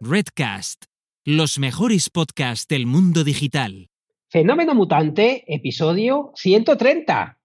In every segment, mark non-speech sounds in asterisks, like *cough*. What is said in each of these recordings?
Redcast, los mejores podcasts del mundo digital. Fenómeno Mutante, episodio 130.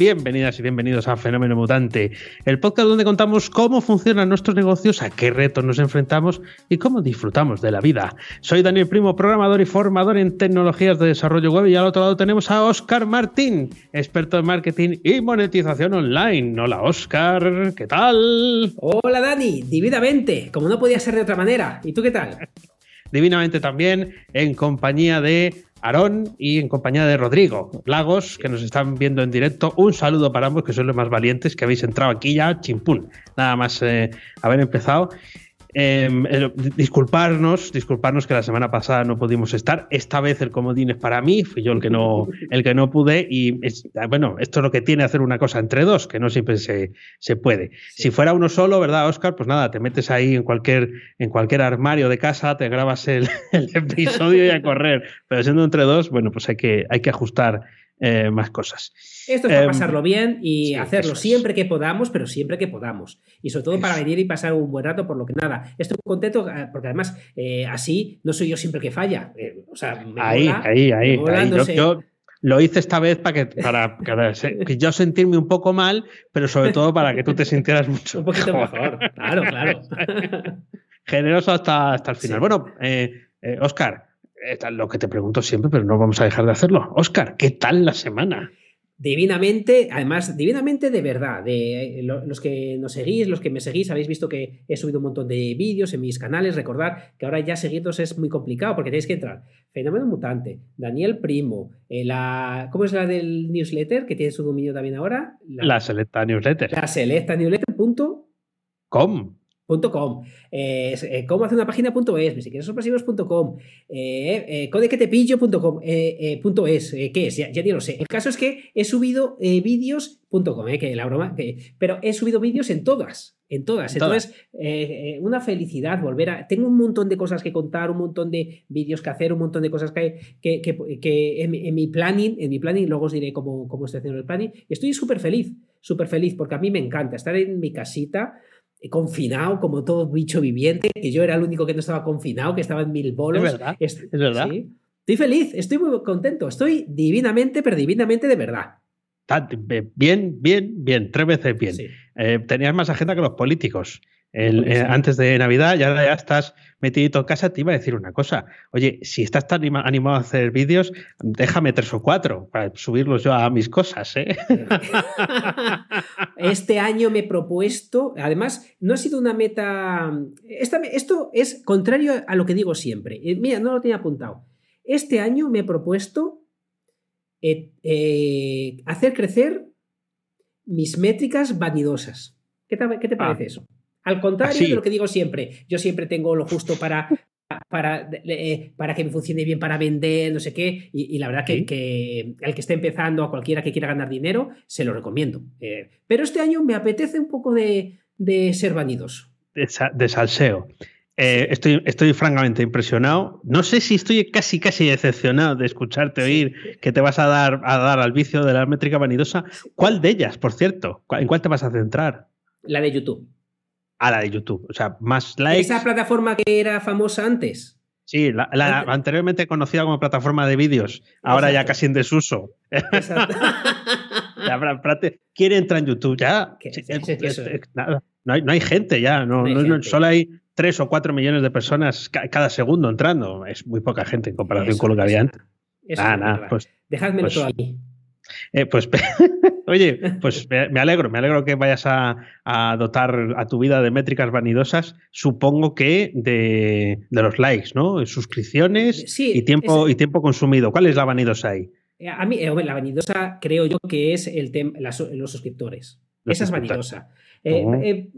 Bienvenidas y bienvenidos a Fenómeno Mutante, el podcast donde contamos cómo funcionan nuestros negocios, a qué retos nos enfrentamos y cómo disfrutamos de la vida. Soy Daniel Primo, programador y formador en tecnologías de desarrollo web y al otro lado tenemos a Oscar Martín, experto en marketing y monetización online. Hola Oscar, ¿qué tal? Hola Dani, divinamente, como no podía ser de otra manera. ¿Y tú qué tal? *laughs* Divinamente también en compañía de Aarón y en compañía de Rodrigo Lagos, que nos están viendo en directo. Un saludo para ambos, que son los más valientes, que habéis entrado aquí ya, chimpún. Nada más eh, haber empezado. Em, eh, disculparnos, disculparnos que la semana pasada no pudimos estar. Esta vez el comodín es para mí, fui yo el que no, el que no pude. Y bueno, esto es lo que tiene hacer una cosa entre dos, que no siempre se, se puede. Si fuera uno solo, ¿verdad, Oscar? Pues nada, te metes ahí en cualquier, en cualquier armario de casa, te grabas el, *laughs* el episodio y a correr. Pero siendo entre dos, bueno, pues hay que, hay que ajustar eh, más cosas. Esto es para em, pasarlo bien y hacerlo siempre que podamos, pero siempre que podamos. Y sobre todo para venir y pasar un buen rato, por lo que nada. Estoy contento eh, porque además eh, así no soy yo siempre que falla. o sea, ahí, ahí, ahí, Yo, lo hice esta vez para que, para, que yo sentirme un poco mal, pero sobre todo para que tú te sintieras mucho *laughs* un poquito mejor. Claro, claro. *laughs* Generoso hasta, hasta el final. Bueno, Oscar, lo que te pregunto siempre, pero no vamos a dejar de hacerlo. Oscar, ¿qué tal la semana? Divinamente, además, divinamente de verdad. De, los que nos seguís, los que me seguís, habéis visto que he subido un montón de vídeos en mis canales. Recordad que ahora ya seguirnos es muy complicado porque tenéis que entrar. Fenómeno Mutante, Daniel Primo, eh, la, ¿cómo es la del newsletter? Que tiene su dominio también ahora. La, Selecta Newsletter. La Selecta Newsletter.com. .com, eh, eh, cómo hacer una página.es, si quieres sorpresivos.com, eh, eh, eh, punto es, ¿qué es? Ya, ya ni lo sé. El caso es que he subido vídeos.com, que la broma, que, pero he subido vídeos en todas, en todas. Entonces, una felicidad volver a... Tengo un montón de cosas que contar, un montón de vídeos que hacer, un montón de cosas que, que, que, en, mi planning, en mi planning, luego os diré cómo, cómo estoy haciendo el planning, estoy súper feliz, súper feliz, porque a mí me encanta estar en mi casita, confinado como todo bicho viviente, que yo era el único que no estaba confinado, que estaba en mil bolos. Es verdad. Es, verdad. Estoy feliz, estoy muy contento, estoy divinamente, pero divinamente de verdad. Bien, bien, bien, tres veces bien. Eh, tenías más agenda que los políticos. Eh, antes de Navidad, ya, ya estás metidito en casa, te iba a decir una cosa. Oye, si estás tan animado a hacer vídeos, déjame tres o cuatro para subirlos yo a mis cosas. ¿eh? *laughs* Este año me he propuesto, además, no ha sido una meta. esto es contrario a lo que digo siempre. Eh, mira, no lo tenía apuntado. Este año me he propuesto hacer crecer mis métricas vanidosas. ¿Qué te, parece ah. eso? Al contrario de lo que digo siempre, yo siempre tengo lo justo para, para, eh, para que me funcione bien para vender, no sé qué, y, la verdad que, que, el que esté empezando, a cualquiera que quiera ganar dinero, se lo recomiendo. Eh, pero este año me apetece un poco de, ser vanidoso. De, salseo. Eh, estoy, estoy francamente impresionado. No sé si estoy casi, casi decepcionado de escucharte oír que te vas a dar, a dar al vicio de la métrica vanidosa. ¿Cuál de ellas, por cierto? ¿En cuál te vas a centrar? La de YouTube a la de YouTube. O sea, más likes. Esa plataforma que era famosa antes. Sí, la, anteriormente conocida como plataforma de vídeos, ahora ya casi en desuso. *laughs* ¿Quién entra en YouTube? Ya. No, hay, gente ya, no, solo hay tres o cuatro millones de personas cada segundo entrando. Es muy poca gente en comparación con lo que había antes. Ah, nada, pues, Dejadme pues, todo ahí. Eh, pues *laughs* Oye, *laughs* pues me, alegro, me alegro que vayas a, dotar a tu vida de métricas vanidosas, supongo que de, los likes, ¿no? Suscripciones y, tiempo, y tiempo consumido. ¿Cuál es la vanidosa ahí? Eh, a mí, eh, la vanidosa creo yo que es el los suscriptores. Esa es vanidosa. Eh,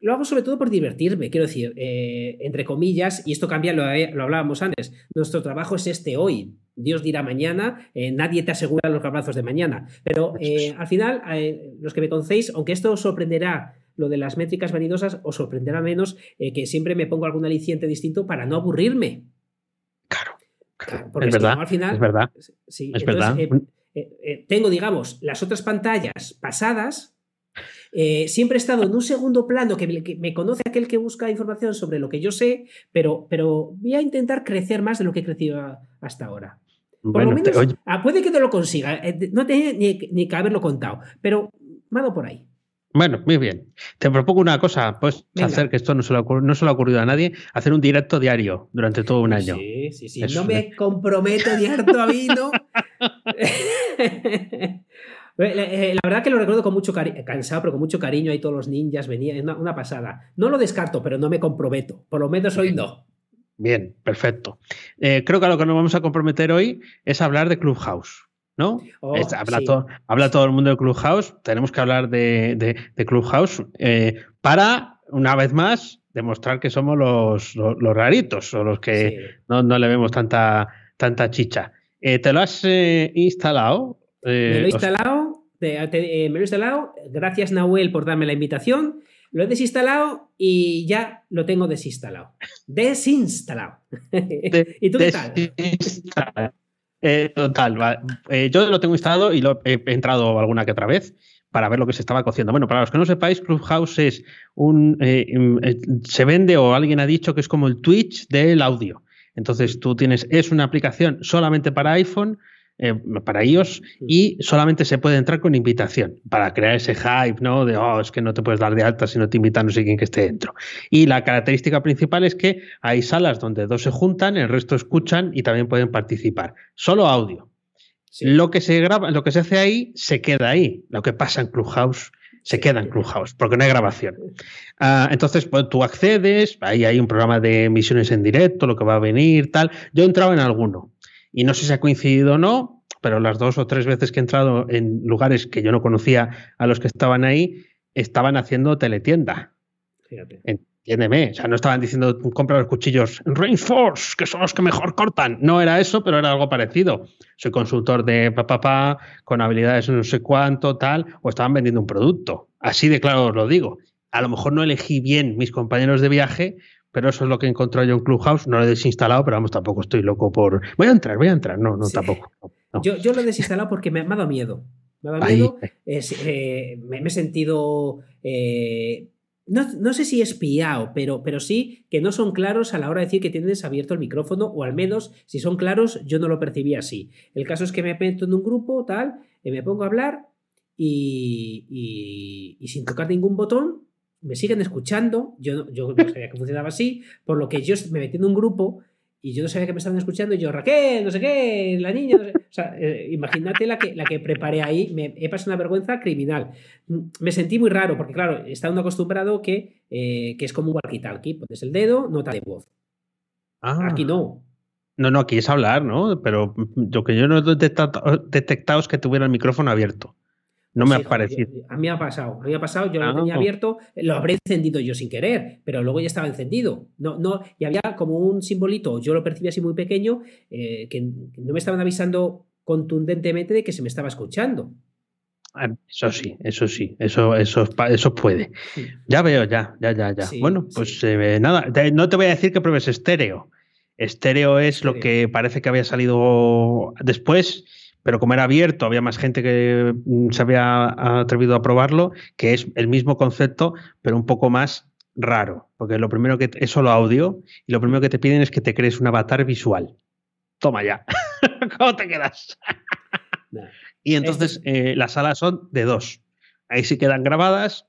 lo hago sobre todo por divertirme, quiero decir, entre comillas, y esto cambia, lo, lo hablábamos antes, nuestro trabajo es este hoy, Dios dirá mañana, eh, nadie te asegura los abrazos de mañana. Pero eh, al final, eh, los que me conocéis, aunque esto os sorprenderá, lo de las métricas vanidosas, os sorprenderá menos que siempre me pongo algún aliciente distinto para no aburrirme. Claro. porque es verdad, al final, es verdad. Sí, es verdad. Eh, eh, eh, tengo, digamos, las otras pantallas pasadas. Siempre he estado en un segundo plano que me, conoce aquel que busca información sobre lo que yo sé, pero, pero voy a intentar crecer más de lo que he crecido hasta ahora. Por lo menos, ah, puede que te lo consiga, no tenía ni, ni que haberlo contado, pero mado por ahí. Bueno, muy bien. Te propongo una cosa, puedes hacer que esto no se, lo no se lo ha ocurrido a nadie, hacer un directo diario durante todo un año. Sí, sí, sí. no me comprometo ni harto a vino. Eh, *laughs* *laughs* la verdad que lo recuerdo con mucho cariño, cansado, pero con mucho cariño. Ahí todos los ninjas venían, una, una pasada. No lo descarto, pero no me comprometo. Por lo menos hoy no. Bien, perfecto. Eh, creo que a lo que nos vamos a comprometer hoy es hablar de Clubhouse. ¿no? Oh, habla, todo, el mundo de Clubhouse, tenemos que hablar de, Clubhouse eh, para, una vez más, demostrar que somos los, raritos o los que no, le vemos tanta, tanta chicha. Eh, ¿Te lo has eh, instalado? me lo he instalado, me lo he instalado, gracias Nahuel por darme la invitación. Lo he desinstalado y ya lo tengo desinstalado. Desinstalado. *laughs* ¿Y tú qué tal? Eh, total, eh, yo lo tengo instalado y lo he entrado alguna que otra vez para ver lo que se estaba cociendo. Bueno, para los que no sepáis, Clubhouse es un. Eh, se vende o alguien ha dicho que es como el Twitch del audio. Entonces tú tienes, es una aplicación solamente para iPhone eh, para ellos y solamente se puede entrar con invitación para crear ese hype, ¿no? De, oh, es que no te puedes dar de alta si no te invitan no sé quién que esté dentro. Y la característica principal es que hay salas donde dos se juntan, el resto escuchan y también pueden participar. Solo audio. Lo que se graba, lo que se hace ahí, se queda ahí. Lo que pasa en Clubhouse se queda en Clubhouse, porque no hay grabación. Ah, entonces, pues, tú accedes, ahí hay un programa de emisiones en directo, lo que va a venir, tal. Yo he entrado en alguno. Y no sé si ha coincidido o no, pero las dos o tres veces que he entrado en lugares que yo no conocía a los que estaban ahí, estaban haciendo teletienda. Fíjate. Entiéndeme, o sea, no estaban diciendo compra los cuchillos Reinforce, que son los que mejor cortan. No era eso, pero era algo parecido. Soy consultor de papá, con habilidades no sé cuánto, tal, o estaban vendiendo un producto. Así de claro os lo digo. A lo mejor no elegí bien mis compañeros de viaje pero eso es lo que encontró yo en Clubhouse. No lo he desinstalado, pero vamos, tampoco estoy loco por. Voy a entrar, voy a entrar. No, no, tampoco. Yo, yo, lo he desinstalado porque me, ha dado miedo. Me ha dado miedo. Eh, me, he sentido. Eh, no, sé si espiado, pero, pero sí que no son claros a la hora de decir que tienes abierto el micrófono, o al menos si son claros, yo no lo percibí así. El caso es que me meto en un grupo, tal, y me pongo a hablar y, y sin tocar ningún botón, me siguen escuchando, yo, yo no sabía que funcionaba así, por lo que yo me metí en un grupo y yo no sabía que me estaban escuchando y yo, Raquel, no sé qué, la niña, o sea, eh, imagínate la que, la que preparé ahí, me he pasado una vergüenza criminal. Me sentí muy raro porque, claro, está uno acostumbrado que, eh, que es como un walkie-talkie, pones el dedo, nota de voz. Ah. Aquí no. No, no, aquí es hablar, ¿no? Pero lo que yo no he detectado es que tuviera el micrófono abierto. No me ha parecido. A mí me ha pasado. A mí me ha pasado, yo lo ah, tenía abierto, lo habré encendido yo sin querer, pero luego ya estaba encendido. No, no, y había como un simbolito, yo lo percibí así muy pequeño, eh, que no me estaban avisando contundentemente de que se me estaba escuchando. Ah, eso sí, eso sí, eso, eso, eso puede. Ya veo, ya, ya, ya, ya. bueno, pues eh, nada, no te voy a decir que pruebes estéreo. Estéreo es lo que parece que había salido después pero como era abierto, había más gente que mm, se había atrevido a probarlo, que es el mismo concepto, pero un poco más raro, porque lo primero que es solo audio y lo primero que te piden es que te crees un avatar visual. Toma ya. *laughs* ¿Cómo te quedas? y entonces eh, las salas son de dos. Ahí sí quedan grabadas,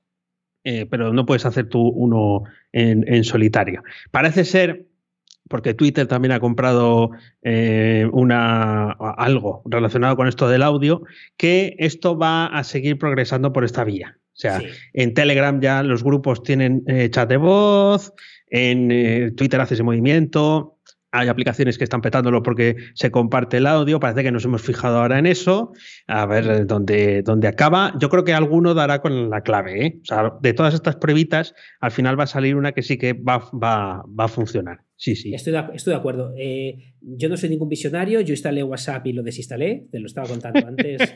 eh, pero no puedes hacer tú uno en solitario. Parece ser porque Twitter también ha comprado eh, una, algo relacionado con esto del audio, que esto va a seguir progresando por esta vía. O sea, en Telegram ya los grupos tienen eh, chat de voz, en eh, Twitter hace ese movimiento, hay aplicaciones que están petándolo porque se comparte el audio, parece que nos hemos fijado ahora en eso, a ver dónde, dónde acaba. Yo creo que alguno dará con la clave. O sea, de todas estas pruebitas, al final va a salir una que sí que va, va, va a funcionar. Sí, sí. Estoy de, estoy de acuerdo. Eh, yo no soy ningún visionario, yo instalé WhatsApp y lo desinstalé, te lo estaba contando *laughs* antes.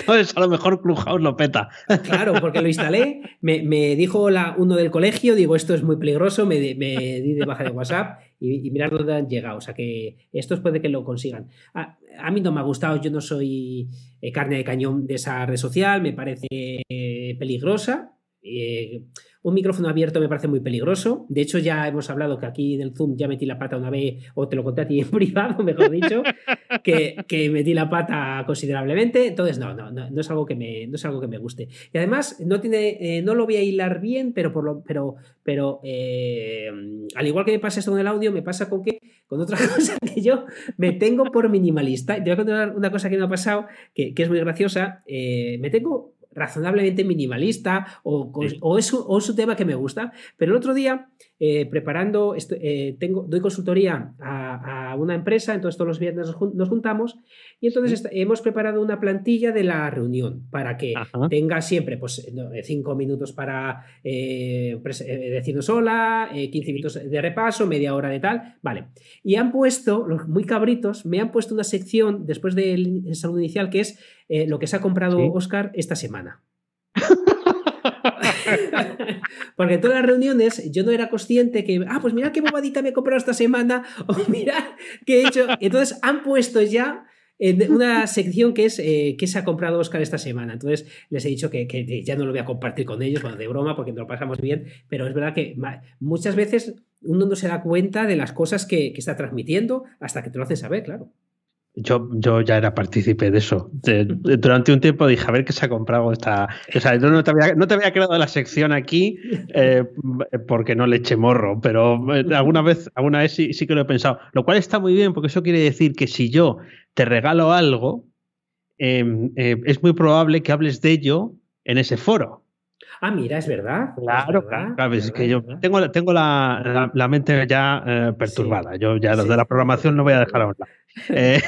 Entonces, a lo mejor Clubhouse lo peta. claro, porque lo instalé, me, dijo la, uno del colegio, digo, esto es muy peligroso, me, di de baja de WhatsApp y, y mirar dónde han llegado. O sea que estos puede que lo consigan. A, mí no me ha gustado, yo no soy eh, carne de cañón de esa red social, me parece eh, peligrosa. Eh, un micrófono abierto me parece muy peligroso. De hecho, ya hemos hablado que aquí del Zoom ya metí la pata una vez, o te lo conté a ti en *laughs* privado, mejor dicho, que, metí la pata considerablemente. Entonces, no, no, no, es algo que me, no es algo que me guste. Y además, no tiene, eh, no lo voy a hilar bien, pero por lo, pero, pero eh, al igual que me pasa esto con el audio, me pasa con que, con otra *laughs* cosa que yo me tengo por minimalista. Te voy a contar una cosa que me ha pasado, que, es muy graciosa. Eh, me tengo razonablemente minimalista o, o, es, un tema que me gusta. Pero el otro día, eh, preparando, eh, tengo, doy consultoría a, una empresa, entonces todos los viernes nos juntamos y entonces hemos preparado una plantilla de la reunión para que tenga siempre pues, eh, cinco minutos para decirnos hola, 15 minutos de repaso, media hora de tal. Vale. Y han puesto, los muy cabritos, me han puesto una sección después del saludo inicial que es eh, lo que se ha comprado Oscar esta semana. *laughs* *laughs* Porque en todas las reuniones yo no era consciente que, ah, pues mira qué bobadita me he comprado esta semana, *laughs* o mira qué he hecho. Entonces han puesto ya una sección que es eh, qué se ha comprado Oscar esta semana. Entonces les he dicho que, ya no lo voy a compartir con ellos, bueno, de broma, porque nos lo pasamos bien, pero es verdad que muchas veces uno no se da cuenta de las cosas que, que está transmitiendo hasta que te lo hacen saber, claro. Yo, yo ya era partícipe de eso. durante un tiempo dije, a ver qué se ha comprado esta. O sea, yo no te había, no te había creado la sección aquí eh, porque no le eché morro, pero eh, alguna vez, alguna vez sí, sí que lo he pensado. Lo cual está muy bien, porque eso quiere decir que si yo te regalo algo, em, eh, es muy probable que hables de ello en ese foro. Ah, mira, es verdad. Claro, claro. es que yo tengo, tengo la, la, mente ya perturbada. Yo ya los de la programación no voy a dejar hablar. Eh,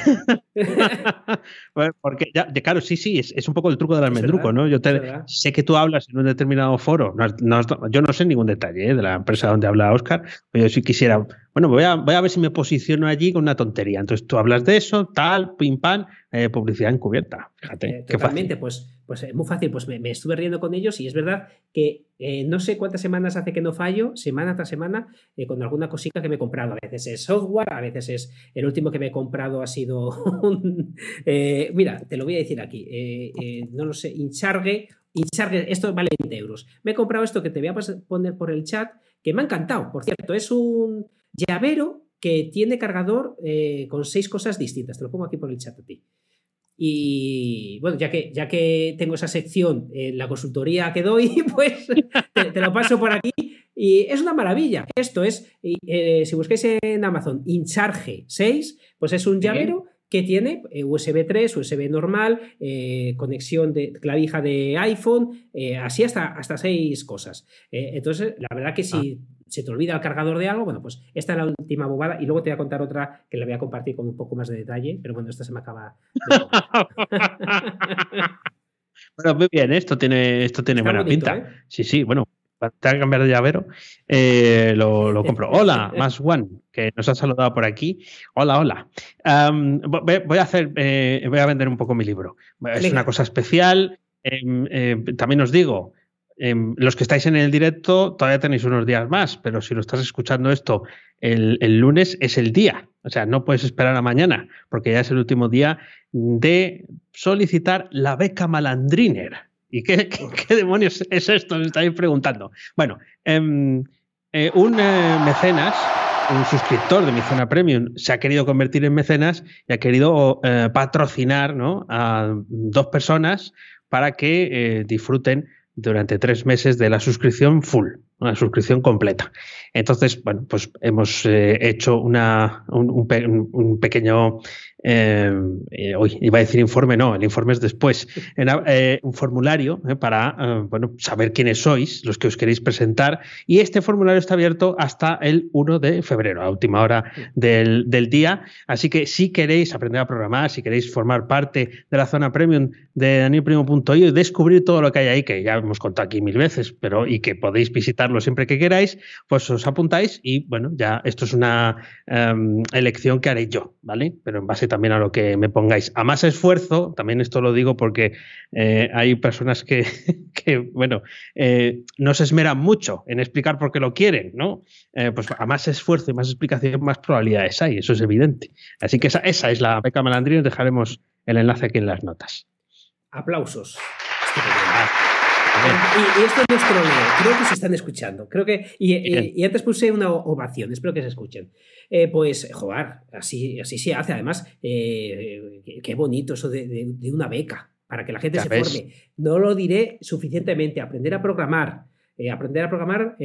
*laughs* porque ya, claro, sí, sí, es, un poco el truco del almendruco, ¿no? Yo sé que tú hablas en un determinado foro, yo no sé ningún detalle ¿eh? de la empresa donde habla Oscar, pero yo sí quisiera, bueno, voy a, voy a ver si me posiciono allí con una tontería. Entonces tú hablas de eso, tal, pim pam, eh, publicidad encubierta. Fíjate. totalmente, pues pues es muy fácil, pues me, estuve riendo con ellos y es verdad que eh, no sé cuántas semanas hace que no fallo, semana tras semana, eh, con alguna cosita que me he comprado. A veces es software, a veces es. El último que me he comprado ha sido *laughs* un. Eh, mira, te lo voy a decir aquí. no lo sé, Incharge. Incharge, esto vale 20 euros. Me he comprado esto que te voy a poner por el chat, que me ha encantado, por cierto. Es un llavero que tiene cargador con seis cosas distintas. Te lo pongo aquí por el chat a ti. Y bueno, ya que, ya que tengo esa sección en la consultoría que doy, *laughs* pues te, lo paso por aquí. Y es una maravilla. Esto es, eh, si busquéis en Amazon, Incharge 6, pues es un llavero que tiene eh, USB 3, USB normal, eh, conexión de clavija de iPhone, así hasta, hasta seis cosas. entonces, la verdad que si ah se te olvida el cargador de algo, bueno, pues esta es la última bobada y luego te voy a contar otra que la voy a compartir con un poco más de detalle, pero bueno, esta se me acaba. *laughs* bueno, muy bien, esto tiene, esto tiene buena pinta. ¿eh? Sí, sí, bueno, te que cambiar de llavero, eh, lo, compro. Hola, más one, que nos ha saludado por aquí. Hola, hola. voy a hacer, eh, voy a vender un poco mi libro. Es una cosa especial. Em, también os digo, Em, los que estáis en el directo todavía tenéis unos días más, pero si lo estás escuchando esto el, lunes es el día. O sea, no puedes esperar a mañana, porque ya es el último día de solicitar la beca malandriner. ¿Y *laughs* qué, demonios es esto? Me estáis preguntando. Bueno, em, eh, un eh, mecenas, un suscriptor de mi zona premium, se ha querido convertir en mecenas y ha querido eh, patrocinar a dos personas para que disfruten durante tres meses de la suscripción full, una suscripción completa. Entonces, bueno, pues hemos hecho una, un, pequeño hoy iba a decir informe, no, el informe es después, *laughs* un formulario para bueno, saber quiénes sois, los que os queréis presentar, y este formulario está abierto hasta el 1 de febrero, a última hora del, del día, así que si queréis aprender a programar, si queréis formar parte de la zona premium de danielprimo.io y descubrir todo lo que hay ahí, que ya hemos contado aquí mil veces, pero y que podéis visitarlo siempre que queráis, pues os apuntáis y bueno, ya esto es una em, elección que haré yo, ¿vale? Pero en base también a lo que me pongáis. A más esfuerzo, también esto lo digo porque eh, hay personas que, *laughs* que bueno, eh, no se esmeran mucho en explicar por qué lo quieren, ¿no? Eh, pues a más esfuerzo y más explicación, más probabilidades hay, eso es evidente. Así que esa, esa es la beca Malandrino, dejaremos el enlace aquí en las notas. Aplausos. Y, esto es nuestro creo que se están escuchando. Creo que. Y, antes puse una ovación, espero que se escuchen. Eh, pues, joder, así, así se hace. Además, eh, qué bonito eso de, una beca para que la gente se forme. No lo diré suficientemente. Aprender a programar eh, aprender a programar,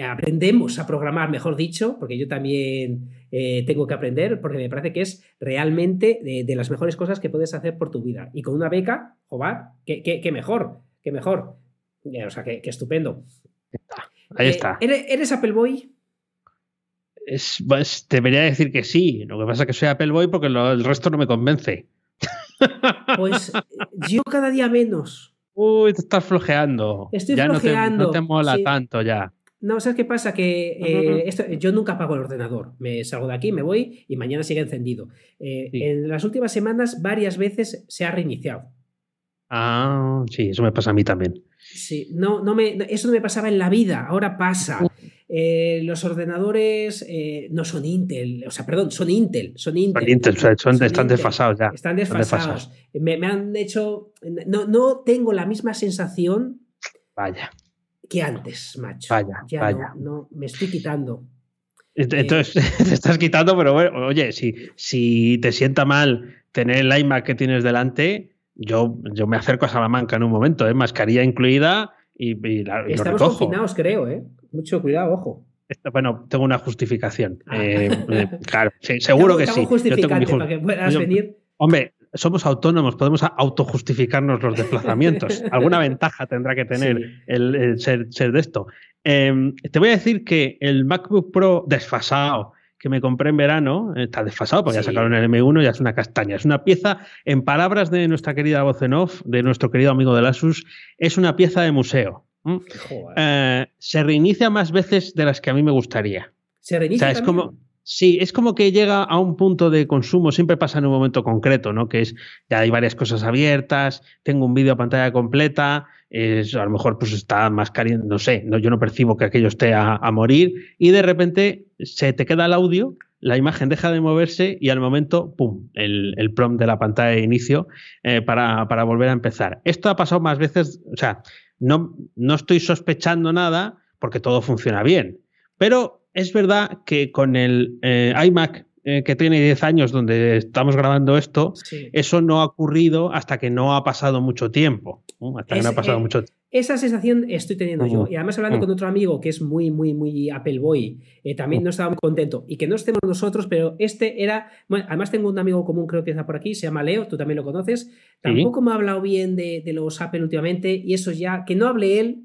aprendemos a programar, mejor dicho, porque yo también tengo que aprender, porque me parece que es realmente de, las mejores cosas que puedes hacer por tu vida. Y con una beca, joder, qué, mejor, qué mejor. O sea, qué, estupendo. Ahí está. ¿eres, Apple Boy? Es, pues, debería decir que sí. Lo que pasa es que soy Apple Boy porque el resto no me convence. *laughs* Pues yo cada día menos. Uy, te estás flojeando. Estoy ya flojeando. No te, mola tanto ya. No, ¿sabes qué pasa? Que eh, yo nunca apago el ordenador. Me salgo de aquí, me voy y mañana sigue encendido. Eh, en las últimas semanas varias veces se ha reiniciado. Ah, sí, eso me pasa a mí también. Sí, no, no me, eso no me pasaba en la vida, ahora pasa. Eh, los ordenadores eh, no son Intel, o sea, perdón, son Intel. Son Intel, están desfasados ya. Están desfasados. Me, han hecho. No, no tengo la misma sensación. Vaya. Que antes, macho. Vaya, ya vaya. No, me estoy quitando. Entonces, eh, *laughs* te estás quitando, pero bueno, oye, si, si te sienta mal tener el iMac que tienes delante, yo, yo me acerco a Salamanca en un momento, ¿eh? mascarilla incluida y, y, Estamos confinados, creo, ¿eh? Mucho cuidado, ojo. Bueno, tengo una justificación. Ah. Eh, eh, claro, seguro que sí. para que puedas venir. Hombre, somos autónomos, podemos autojustificarnos los desplazamientos. *laughs* Alguna ventaja tendrá que tener el, ser, de esto. Em, te voy a decir que el MacBook Pro desfasado que me compré en verano, está desfasado porque ya sacaron el M1 y ya es una castaña. Es una pieza, en palabras de nuestra querida voz en off, de nuestro querido amigo de Asus, es una pieza de museo. Eh, se reinicia más veces de las que a mí me gustaría. ¿Se reinicia? es como, sí, es como que llega a un punto de consumo, siempre pasa en un momento concreto, ¿no? Que es, ya hay varias cosas abiertas, tengo un vídeo a pantalla completa, es, a lo mejor pues está más caliente, no sé, yo no percibo que aquello esté a, morir y de repente se te queda el audio, la imagen deja de moverse y al momento, ¡pum!, el, el prompt de la pantalla de inicio eh, para, para volver a empezar. Esto ha pasado más veces, o sea, no, no estoy sospechando nada porque todo funciona bien. Pero es verdad que con el eh, iMac eh, que tiene 10 años donde estamos grabando esto, eso no ha ocurrido hasta que no ha pasado mucho tiempo. Hasta que no ha pasado eh, mucho Esa sensación estoy teniendo yo. Y además hablando con otro amigo que es muy, muy, muy Apple Boy, también no estaba muy contento. Y que no estemos nosotros, pero este era... Bueno, además tengo un amigo común, creo que está por aquí, se llama Leo, tú también lo conoces. Tampoco me ha hablado bien de, de los Apple últimamente y eso ya, que no hable él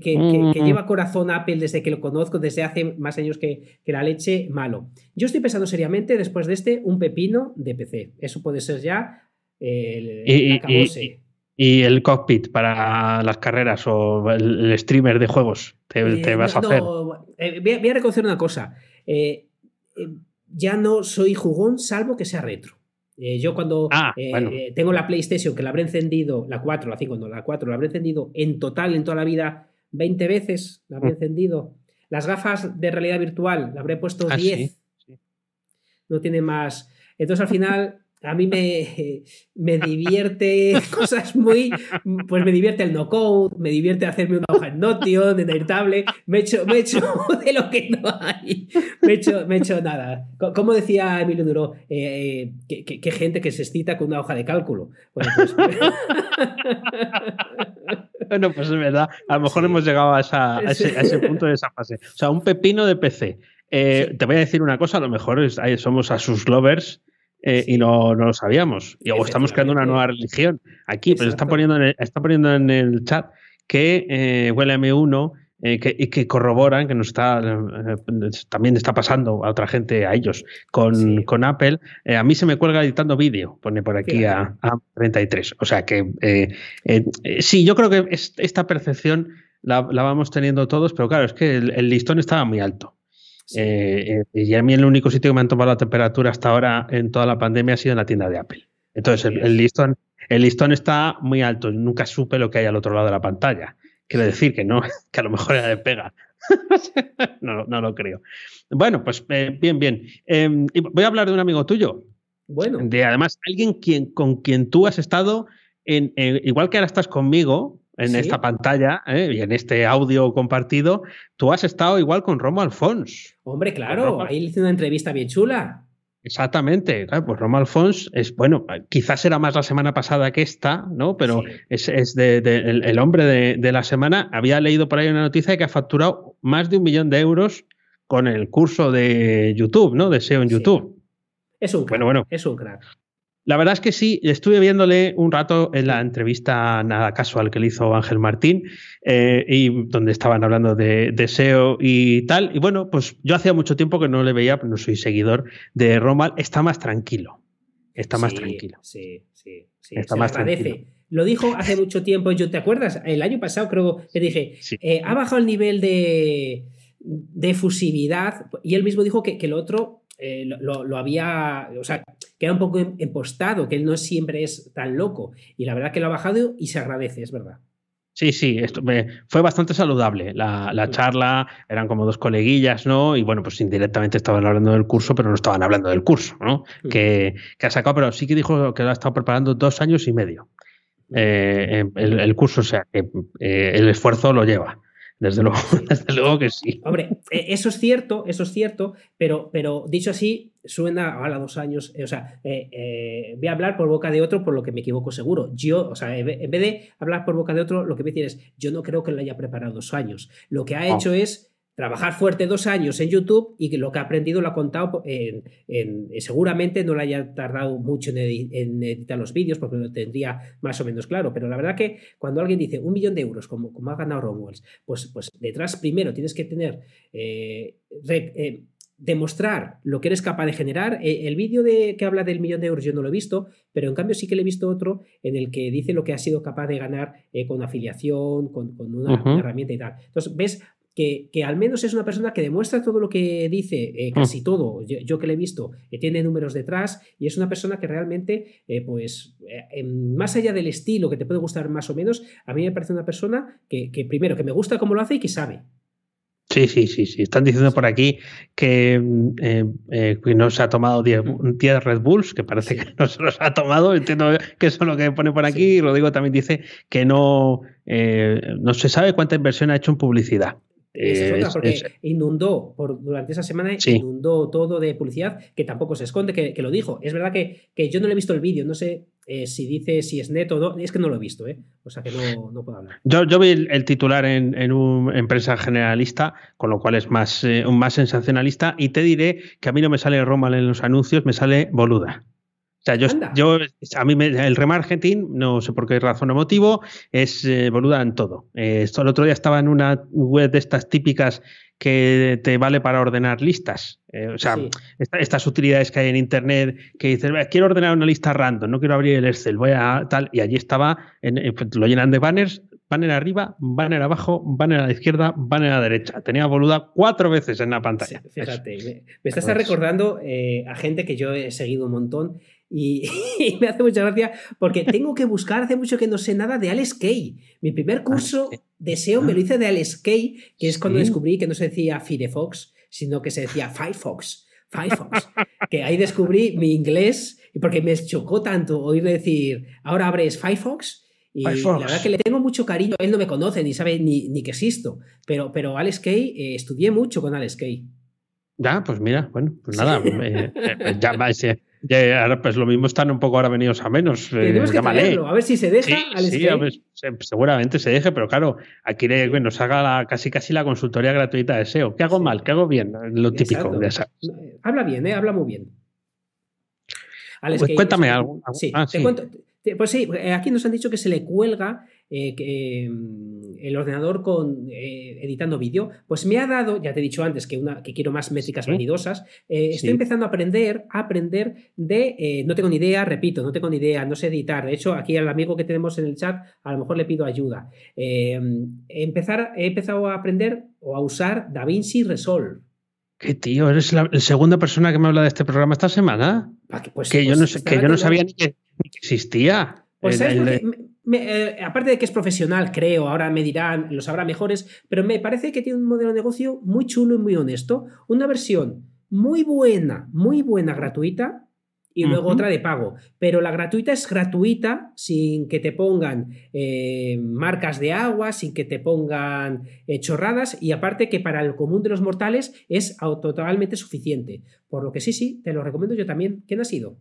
que, mm. lleva corazón Apple desde que lo conozco, desde hace más años que, la leche, malo. Yo estoy pensando seriamente, después de este, un pepino de PC. Eso puede ser ya el, y, el cockpit para las carreras o el, streamer de juegos. ¿Te, eh, vas a hacer? Eh, voy, a, reconocer una cosa. Eh, ya no soy jugón, salvo que sea retro. yo cuando ah, tengo la PlayStation, que la habré encendido, la 4, la 5, no, la 4, la habré encendido en total en toda la vida 20 veces, la habré mm. encendido. Las gafas de realidad virtual, la habré puesto 10. Ah, no tiene más. Entonces al final a mí me, *laughs* me divierte *laughs* cosas muy. Pues me divierte el no code, me divierte hacerme una hoja en Notion, en Airtable. Me echo, me echo *laughs* de lo que no hay. Me echo, me echo nada. Como decía Emilio Duro, eh, eh, qué gente que se excita con una hoja de cálculo. Bueno, pues, Bueno, pues es verdad. A lo mejor hemos llegado a, ese, punto de esa fase. O sea, un pepino de PC. Eh, te voy a decir una cosa, a lo mejor somos a sus lovers y no, lo sabíamos. Y, o estamos creando una nueva religión aquí, pero está poniendo, en el, está poniendo en el chat que eh, WLM1 eh, que, que, corroboran que nos está eh, también está pasando a otra gente, a ellos, con, con Apple. a mí se me cuelga editando vídeo, pone por aquí a, 33. O sea que sí, yo creo que esta percepción la, vamos teniendo todos, pero claro, es que el, listón estaba muy alto. Y a mí el único sitio que me han tomado la temperatura hasta ahora en toda la pandemia ha sido en la tienda de Apple. Entonces el, listón el listón está muy alto. Nunca supe lo que hay al otro lado de la pantalla. Quiero decir que no, *laughs* que a lo mejor era de pega. *laughs* no, no lo creo. Bueno, pues eh, bien, bien. Em, voy a hablar de un amigo tuyo. Bueno. De además alguien quien, con quien tú has estado, en, igual que ahora estás conmigo en esta pantalla eh, y en este audio compartido, tú has estado igual con Romo Alfons. Hombre, claro, ahí le hice una entrevista bien chula. Exactamente, pues Roma Alfons es, bueno, quizás era más la semana pasada que esta, ¿no? Pero es, de, el, hombre de, la semana. Había leído por ahí una noticia de que ha facturado más de un millón de euros con el curso de YouTube, ¿no? De SEO en YouTube. Es un crack. Bueno, bueno. Es un crack. La verdad es que sí, estuve viéndole un rato en la entrevista nada casual que le hizo Ángel Martín, eh, y donde estaban hablando de, SEO y tal. Y bueno, pues yo hacía mucho tiempo que no le veía, pero no soy seguidor de Romal. Está más tranquilo. Está más tranquilo. Sí, sí, sí. Está más tranquilo. Lo dijo hace mucho tiempo, yo ¿te acuerdas? El año pasado creo que dije, eh, ha bajado el nivel de, de fusividad y él mismo dijo que, que el otro eh, lo, había, o sea, que era un poco empostado, que él no siempre es tan loco. Y la verdad que lo ha bajado y se agradece, es verdad. Sí, sí, esto fue bastante saludable la, charla, eran como dos coleguillas, ¿no? Y bueno, pues indirectamente estaban hablando del curso, pero no estaban hablando del curso, ¿no? Que, ha sacado, pero sí que dijo que lo ha estado preparando dos años y medio. Eh, el, curso, o sea, que eh, el esfuerzo lo lleva. Desde luego, *laughs* desde luego que sí. Hombre, e, eso es cierto, eso es cierto, pero, pero dicho así, suena a dos años. Eh, o sea, eh, eh, voy a hablar por boca de otro por lo que me equivoco seguro. Yo, o sea, en vez de hablar por boca de otro, lo que voy a decir es, yo no creo que lo haya preparado dos años. Lo que ha ah. hecho es trabajar fuerte dos años en YouTube y que lo que ha aprendido lo ha contado en, seguramente no le haya tardado mucho en, editar los vídeos porque lo tendría más o menos claro, pero la verdad que cuando alguien dice un millón de euros como, como ha ganado Romuels, pues, pues detrás primero tienes que tener eh, eh, demostrar lo que eres capaz de generar. E, el vídeo de, que habla del millón de euros yo no lo he visto, pero en cambio sí que le he visto otro en el que dice lo que ha sido capaz de ganar eh, con afiliación, con, una, herramienta y tal. Entonces, ves que, al menos es una persona que demuestra todo lo que dice, eh, mm. casi todo, yo, que le he visto, que tiene números detrás y es una persona que realmente, eh, pues, eh, más allá del estilo que te puede gustar más o menos, a mí me parece una persona que, primero, que me gusta cómo lo hace y que sabe. Sí, sí, sí, sí. Están diciendo por aquí que, no se ha tomado 10 mm. Red Bulls, que parece que no se los ha tomado. Entiendo que eso es lo que pone por aquí. Y Rodrigo también dice que no, no se sabe cuánta inversión ha hecho en publicidad. Es, porque inundó por, durante esa semana, inundó todo de publicidad, que tampoco se esconde, que, lo dijo. Es verdad que, que, yo no le he visto el vídeo, no sé eh, si dice si es neto o no, es que no lo he visto, ¿eh? o sea que no, puedo hablar. Yo, yo vi el, titular en, en, una empresa generalista, con lo cual es más, eh, más sensacionalista, y te diré que a mí no me sale Romal en los anuncios, me sale boluda. O sea, yo, yo, a mí el remarketing, no sé por qué razón o motivo, es eh, boluda en todo. Eh, esto el otro día estaba en una web de estas típicas que te vale para ordenar listas. Eh, o sea, estas utilidades que hay en Internet que dices, quiero ordenar una lista random, no quiero abrir el Excel, voy a tal, y allí estaba, en, pues, lo llenan de banners, banner arriba, banner abajo, banner a la izquierda, banner a la derecha. Tenía boluda cuatro veces en la pantalla. fíjate, me, estás pues recordando a gente que yo he seguido un montón *laughs* Y, me hace mucha gracia porque tengo que buscar, hace mucho que no sé nada de Alex Kay. Mi primer curso de SEO me lo hice de Alex Kay, que es cuando descubrí que no se decía Firefox, sino que se decía Firefox. Firefox. *laughs* que ahí descubrí mi inglés y porque me chocó tanto oír decir, ahora abres Firefox. Y la verdad que le tengo mucho cariño. Él no me conoce ni sabe ni, ni que existo. Pero, pero Alex Kay, eh, estudié mucho con Alex Kay. Ya, pues mira, bueno, pues nada, eh, eh, ya va ese ya, ahora, pues lo mismo están un poco ahora venidos a menos. Eh, Tenemos que a ver si se deja. Sí, seguramente se deje, pero claro, aquí nos haga casi casi la consultoría gratuita de SEO. ¿Qué hago mal? ¿Qué hago bien? Lo típico. Habla bien, ¿eh? habla muy bien. pues cuéntame algo. Sí, ah, te cuento, pues sí, eh, aquí nos han dicho que se le cuelga eh, mm, el ordenador con eh, editando vídeo. Pues me ha dado, ya te he dicho antes que, una, que quiero más métricas vanidosas. Estoy empezando a aprender, a aprender de. no tengo ni idea, repito, no tengo ni idea, no sé editar. De hecho, aquí al amigo que tenemos en el chat, a lo mejor le pido ayuda. empezar, he empezado a aprender o a usar DaVinci Resolve. ¿Qué tío? ¿Eres la, segunda persona que me habla de este programa esta semana? Pues, que, yo no, pues que yo no sabía ni que, existía. Pues eh, aparte de que es profesional, creo, ahora me dirán, lo sabrá mejores, pero me parece que tiene un modelo de negocio muy chulo y muy honesto. Una versión muy buena, muy buena, gratuita, y luego otra de pago. Pero la gratuita es gratuita sin que te pongan eh, marcas de agua, sin que te pongan eh, chorradas y aparte que para el común de los mortales es totalmente suficiente. Por lo que sí, sí, te lo recomiendo yo también. ¿Quién ha sido?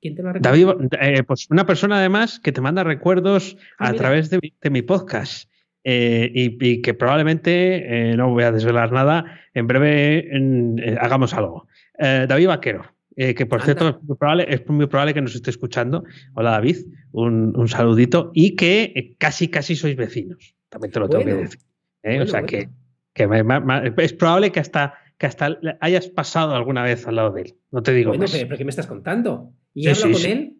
¿Quién te lo David, eh, pues una persona además que te manda recuerdos ah, a través de, mi podcast. y, que probablemente, no voy a desvelar nada, en breve hagamos algo. David Vaquero, eh, que por cierto es muy, probable, es muy, probable, que nos esté escuchando. Hola David, un, saludito. Y que eh, casi, casi sois vecinos. También te lo tengo que decir. ¿eh? o sea que, es probable que hasta, que hasta hayas pasado alguna vez al lado de él. No te digo bueno, Pero, ¿qué me estás contando? ¿Y hablo con él?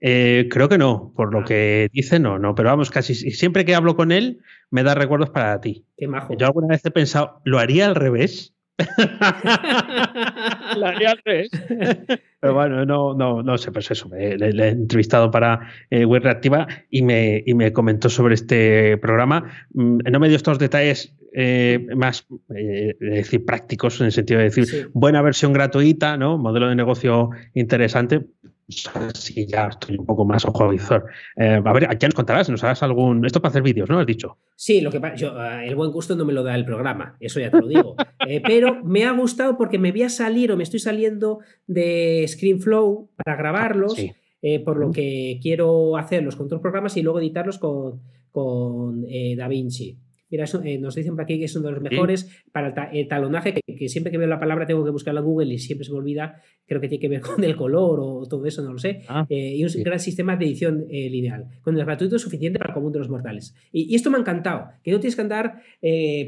creo que no, por lo ah. que dice no, no, pero vamos, casi siempre que hablo con él me da recuerdos para ti. Qué majo. Yo alguna vez he pensado, ¿lo haría al revés? *laughs* la *laughs* Pero bueno, no, no, no sé, pues eso. Le, he entrevistado para eh, Web Reactiva y me, y me comentó sobre este programa. Mm, no me dio estos detalles eh, más eh, decir, prácticos en el sentido de decir buena versión gratuita, ¿no? Modelo de negocio interesante. Sí, ya estoy un poco más ojo a visor. Eh, a ver, ya nos contarás, nos harás algún. Esto para hacer vídeos, ¿no? Has dicho. Sí, lo que pasa, el buen gusto no me lo da el programa, eso ya te lo digo. *laughs* Eh, pero me ha gustado porque me voy a salir o me estoy saliendo de ScreenFlow para grabarlos, eh, por lo que quiero hacerlos con otros programas y luego editarlos con, con DaVinci. Mira, eh, nos dicen por aquí que es uno de los mejores para el, talonaje, que, siempre que veo la palabra tengo que buscarla en Google y siempre se me olvida, creo que tiene que ver *laughs* con el color o todo eso, no lo sé. Ah, eh, y un gran sistema de edición eh, lineal, con el gratuito suficiente para el común de los mortales. Y, esto me ha encantado, que no tienes que andar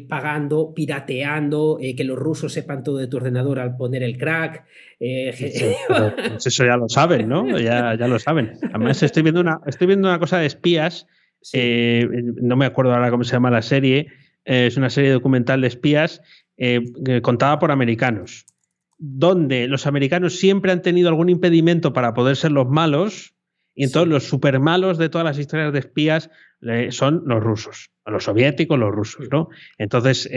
pagando, pirateando, que los rusos sepan todo de tu ordenador al poner el crack. *laughs* Pues eso ya lo saben, ¿no? Ya, ya lo saben. Además, estoy viendo una, estoy viendo una cosa de espías eh, no me acuerdo ahora cómo se llama la serie. Eh, es una serie documental de espías eh, contada por americanos, donde los americanos siempre han tenido algún impedimento para poder ser los malos, y entonces los super malos de todas las historias de espías son los rusos, los soviéticos, los rusos, ¿no? Entonces,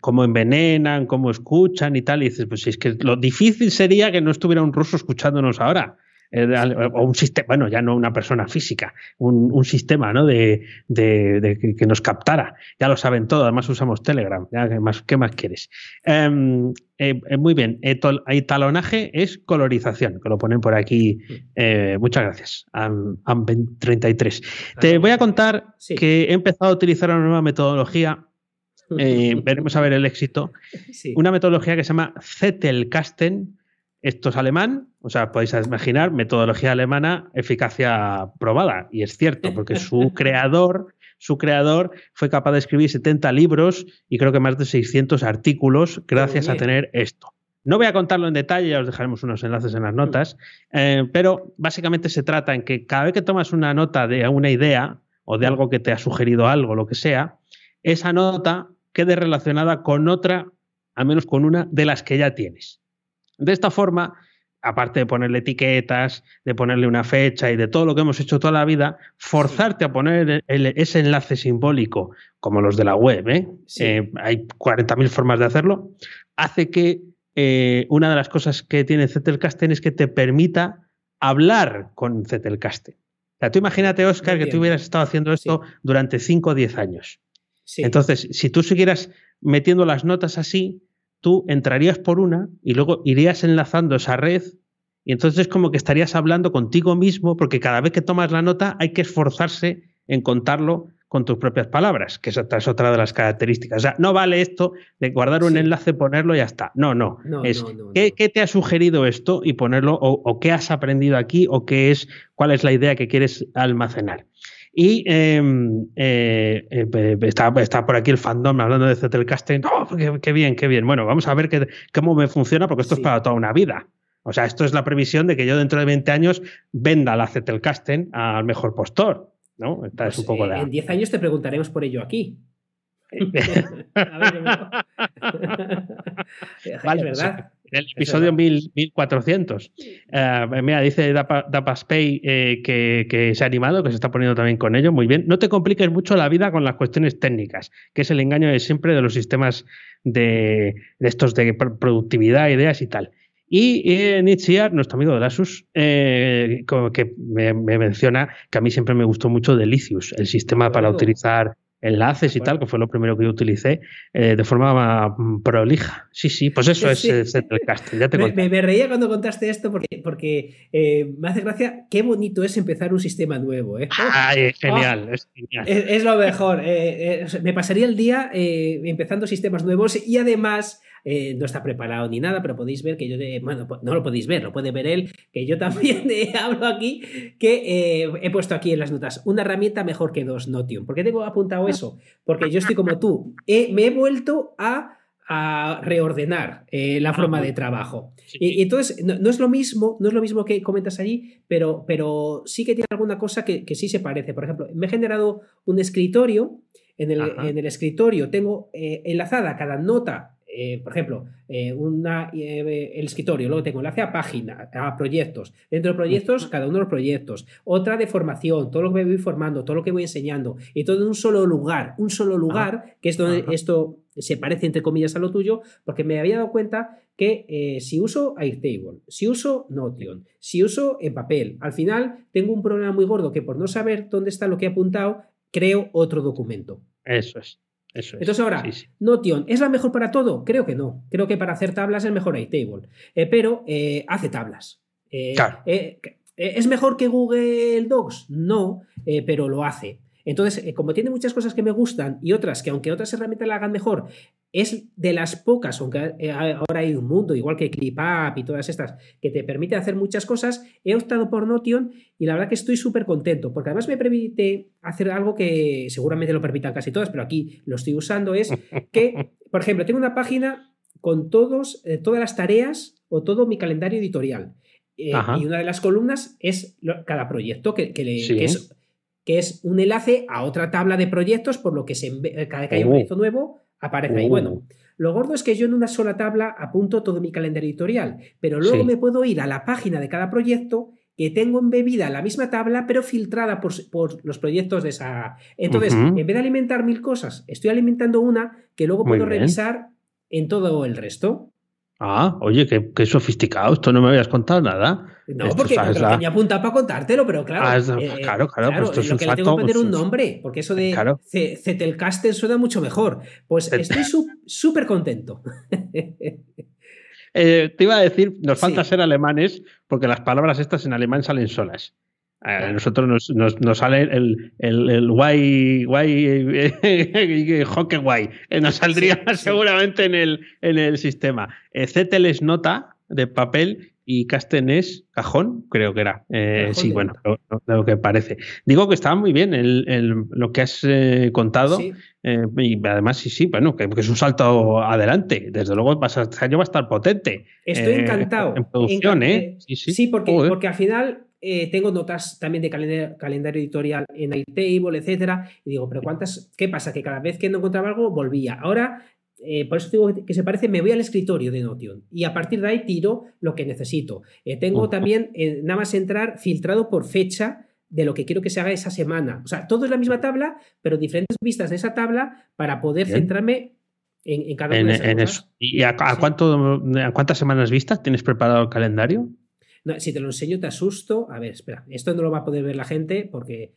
cómo envenenan, cómo escuchan y tal, y dices, pues es que lo difícil sería que no estuviera un ruso escuchándonos ahora. Eh, o un sistema, bueno, ya no una persona física, un, sistema ¿no? de, que nos captara. Ya lo saben todo, además usamos Telegram. ¿qué, más, qué más quieres? Em, eh, eh, muy bien, el talonaje es colorización, que lo ponen por aquí. muchas gracias, AM33. Te voy a contar que he empezado a utilizar una nueva metodología *laughs* veremos a ver el éxito. Una metodología que se llama Zettelkasten, esto es alemán, o sea, podéis imaginar, metodología alemana, eficacia probada. Y es cierto, porque su *laughs* creador, su creador fue capaz de escribir 70 libros y creo que más de 600 artículos gracias a tener esto. No voy a contarlo en detalle, ya os dejaremos unos enlaces en las notas, eh, pero básicamente se trata en que cada vez que tomas una nota de una idea o de algo que te ha sugerido algo, lo que sea, esa nota quede relacionada con otra, al menos con una de las que ya tienes. De esta forma, aparte de ponerle etiquetas, de ponerle una fecha y de todo lo que hemos hecho toda la vida, forzarte a poner ese enlace simbólico, como los de la web, ¿eh? Eh, hay 40.000 formas de hacerlo, hace que eh, una de las cosas que tiene Zettelkasten es que te permita hablar con Zettelkasten. O sea, tú imagínate, Oscar, que tú hubieras estado haciendo esto durante 5 o 10 años. Entonces, si tú siguieras metiendo las notas así, tú entrarías por una y luego irías enlazando esa red y entonces es como que estarías hablando contigo mismo porque cada vez que tomas la nota hay que esforzarse en contarlo con tus propias palabras, que esa es otra de las características. O sea, no vale esto de guardar un enlace, ponerlo y ya está. No, no. es ¿qué, te ha sugerido esto y ponerlo, o, qué has aprendido aquí, o qué es, cuál es la idea que quieres almacenar. Y em, eh, eh, está, está, por aquí el fandom hablando de Zettelkasten. ¡Oh, qué, bien, qué bien! Bueno, vamos a ver cómo me funciona, porque esto es para toda una vida. O sea, esto es la previsión de que yo dentro de 20 años venda la Zettelkasten al mejor postor. ¿no? es pues, un poco eh, En 10 años te preguntaremos por ello aquí. *laughs* *laughs* *laughs* vale, es verdad. El episodio 1400. Eh, mira, dice Dapaspay eh, que, que, se ha animado, que se está poniendo también con ello. Muy bien. No te compliques mucho la vida con las cuestiones técnicas, que es el engaño de siempre de los sistemas de, de estos de productividad, ideas y tal. Y eh, nuestro amigo de Lasus, eh, que me, menciona que a mí siempre me gustó mucho Delicious, el sistema para utilizar enlaces y tal, que fue lo primero que yo utilicé eh, de forma mm, prolija. Sí, sí, pues eso es. Ya te me, me, reía cuando contaste esto porque, porque eh, me hace gracia qué bonito es empezar un sistema nuevo. ¿eh? Ay, genial, es genial. Es, lo mejor. me pasaría el día empezando sistemas nuevos y además eh, no está preparado ni nada, pero podéis ver que yo, bueno, no lo podéis ver, lo puede ver él, que yo también *laughs* hablo aquí, que eh, he puesto aquí en las notas, una herramienta mejor que dos, Notion. ¿Por qué tengo apuntado eso? Porque yo estoy como tú, me he vuelto a reordenar eh, la forma de trabajo. Y, entonces, no, es lo mismo, no es lo mismo que comentas allí, pero, pero sí que tiene alguna cosa que, sí se parece. Por ejemplo, me he generado un escritorio. En el, en el escritorio tengo enlazada cada nota eh, por ejemplo, eh, una, eh, el escritorio, luego tengo enlace a página, a proyectos. Dentro de proyectos, cada uno de los proyectos. Otra de formación, todo lo que voy formando, todo lo que voy enseñando. Y todo en un solo lugar, un solo lugar, que es donde esto se parece entre comillas a lo tuyo, porque me había dado cuenta que si uso Airtable, si uso Notion, si uso en papel, al final tengo un problema muy gordo que por no saber dónde está lo que he apuntado, creo otro documento. Eso es. Entonces ahora, Notion, ¿es la mejor para todo? Creo que no. Creo que para hacer tablas es mejor Airtable. Eh, pero eh, hace tablas. Eh, ¿Es mejor que Google Docs? No, pero lo hace. Entonces, eh, como tiene muchas cosas que me gustan y otras que aunque otras herramientas la hagan mejor, es de las pocas, aunque eh, ahora hay un mundo, igual que ClipUp y todas estas, que te permite hacer muchas cosas, he optado por Notion y la verdad que estoy súper contento, porque además me permite hacer algo que seguramente lo permitan casi todas, pero aquí lo estoy usando, es que, *laughs* por ejemplo, tengo una página con todos, eh, todas las tareas o todo mi calendario editorial. y una de las columnas es cada proyecto que, le, que es que es un enlace a otra tabla de proyectos, por lo que se, eh, cada que hay un oh. proyecto nuevo, aparece ahí. Oh. Bueno, lo gordo es que yo en una sola tabla apunto todo mi calendario editorial, pero luego me puedo ir a la página de cada proyecto que tengo embebida la misma tabla, pero filtrada por, los proyectos de esa. Entonces, en vez de alimentar mil cosas, estoy alimentando una que luego puedo revisar en todo el resto. Ah, oye, qué, sofisticado. Esto no me habías contado nada. No, porque me tenía apuntado para contártelo, pero claro. Ah, eh, claro, claro, pues esto es lo un que le tengo que poner un nombre, porque eso de claro. suena mucho mejor. Pues estoy súper contento. *laughs* Eh, te iba a decir, nos falta ser alemanes, porque las palabras estas en alemán salen solas. A nosotros nos, nos, sale el, el, el guay, guay, *laughs* hockey guay. Eh, nos saldría seguramente En, el, en el sistema. Cetel es nota de papel y Casten es cajón, creo que era. Eh, sí, bueno, lo, que parece. Digo que estaba muy bien el, lo que has eh, contado. y además, sí, sí, bueno, que, es un salto adelante. Desde luego, este año va a estar potente. Estoy encantado. En producción, ¿eh? Sí, sí. sí porque, porque al final eh, tengo notas también de calendario, editorial en Airtable, etcétera, y digo, pero ¿cuántas? ¿Qué pasa? Que cada vez que no encontraba algo, volvía. Ahora, eh, por eso digo que se parece, me voy al escritorio de Notion y a partir de ahí tiro lo que necesito. Eh, tengo también, nada más entrar, filtrado por fecha de lo que quiero que se haga esa semana. O sea, todo es la misma tabla, pero diferentes vistas de esa tabla para poder centrarme en, cada una de esas ¿Y a, cuánto, a cuántas semanas vistas tienes preparado el calendario? Si te lo enseño, te asusto. A ver, espera, esto no lo va a poder ver la gente porque.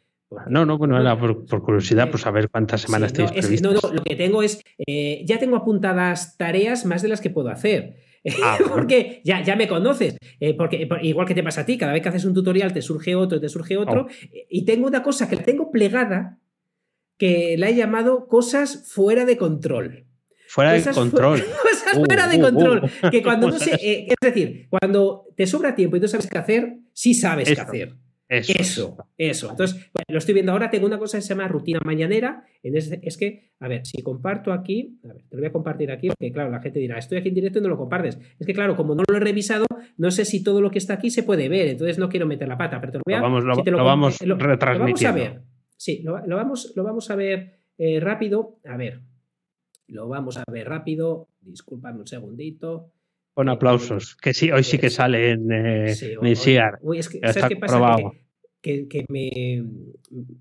no, no, bueno, era por, curiosidad, por saber cuántas semanas tenéis previstas. no, no, lo que tengo es. Eh, ya tengo apuntadas tareas más de las que puedo hacer. Ah, *laughs* porque ya, ya me conoces. Eh, porque igual que te pasa a ti, cada vez que haces un tutorial te surge otro, te surge otro. Oh. Y tengo una cosa que la tengo plegada que la he llamado cosas fuera de control. Fuera de control. *laughs* cosas fuera de uh, uh, control. Uh. Que cuando no *laughs* sé, eh, es decir, cuando te sobra tiempo y no sabes qué hacer, sí sabes qué hacer. Eso, eso. Entonces, lo estoy viendo ahora. Tengo una cosa que se llama rutina mañanera. es que, a ver, si comparto aquí, a ver, te lo voy a compartir aquí, porque claro, la gente dirá, estoy aquí en directo y no lo compartes. Es que, claro, como no lo he revisado, no sé si todo lo que está aquí se puede ver. Entonces, no quiero meter la pata, pero te lo voy a. Lo vamos, lo, vamos vamos a ver. Sí, lo, vamos, lo vamos a ver eh, rápido. A ver, lo vamos a ver rápido. Disculpadme un segundito. Con aplausos, que sí, hoy sí que sale en, eh, sí, es que, ¿sabes qué pasa? Que, que, me,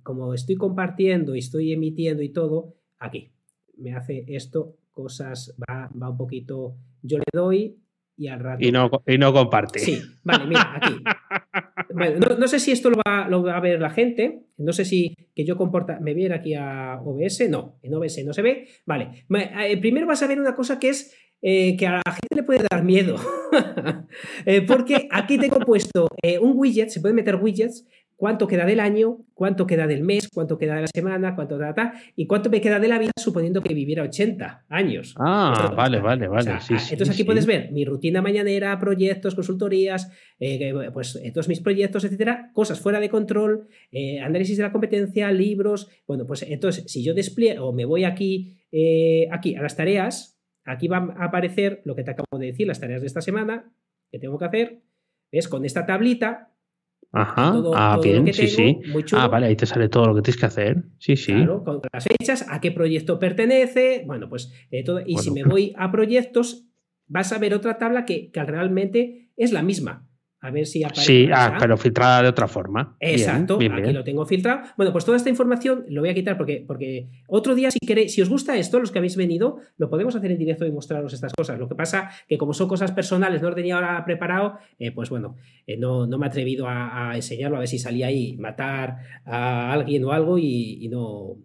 como estoy compartiendo y estoy emitiendo y todo, aquí me hace esto, cosas, va, va un poquito, yo le doy y al rato. Y no, y no comparte. Sí, vale, mira, aquí. *laughs* no, sé si esto lo va, a ver la gente, no sé si que yo comporta, me viene aquí a OBS, no, en OBS no se ve, vale. Eh, primero vas a ver una cosa que es eh, que a la gente le puede dar miedo. *laughs* Eh, porque aquí tengo puesto un widget, se pueden meter widgets, cuánto queda del año, cuánto queda del mes, cuánto queda de la semana, cuánto da, y cuánto me queda de la vida suponiendo que viviera 80 años. Ah, vale, vale, vale. entonces aquí puedes ver mi rutina mañanera, proyectos, consultorías, pues todos mis proyectos, etcétera, cosas fuera de control, análisis de la competencia, libros. Bueno, pues entonces si yo despliego o me voy aquí, aquí a las tareas, Aquí va a aparecer lo que te acabo de decir, las tareas de esta semana que tengo que hacer. ¿Ves? Con esta tablita. Ajá. ah, bien, sí, sí. Ah, vale, ahí te sale todo lo que tienes que hacer. Sí, sí. Claro, con las fechas, a qué proyecto pertenece. Bueno, pues eh, todo. Y si me voy a proyectos, vas a ver otra tabla que, que realmente es la misma. A ver si aparece. Sí, ah, pero filtrada de otra forma. Exacto, aquí lo tengo filtrado. Bueno, pues toda esta información lo voy a quitar porque, porque otro día, si queréis, si os gusta esto, los que habéis venido, lo podemos hacer en directo y mostraros estas cosas. Lo que pasa que, como son cosas personales, no lo tenía ahora preparado, eh, pues bueno, eh, no, no, me he atrevido a, enseñarlo, a ver si salía ahí matar a alguien o algo y, no,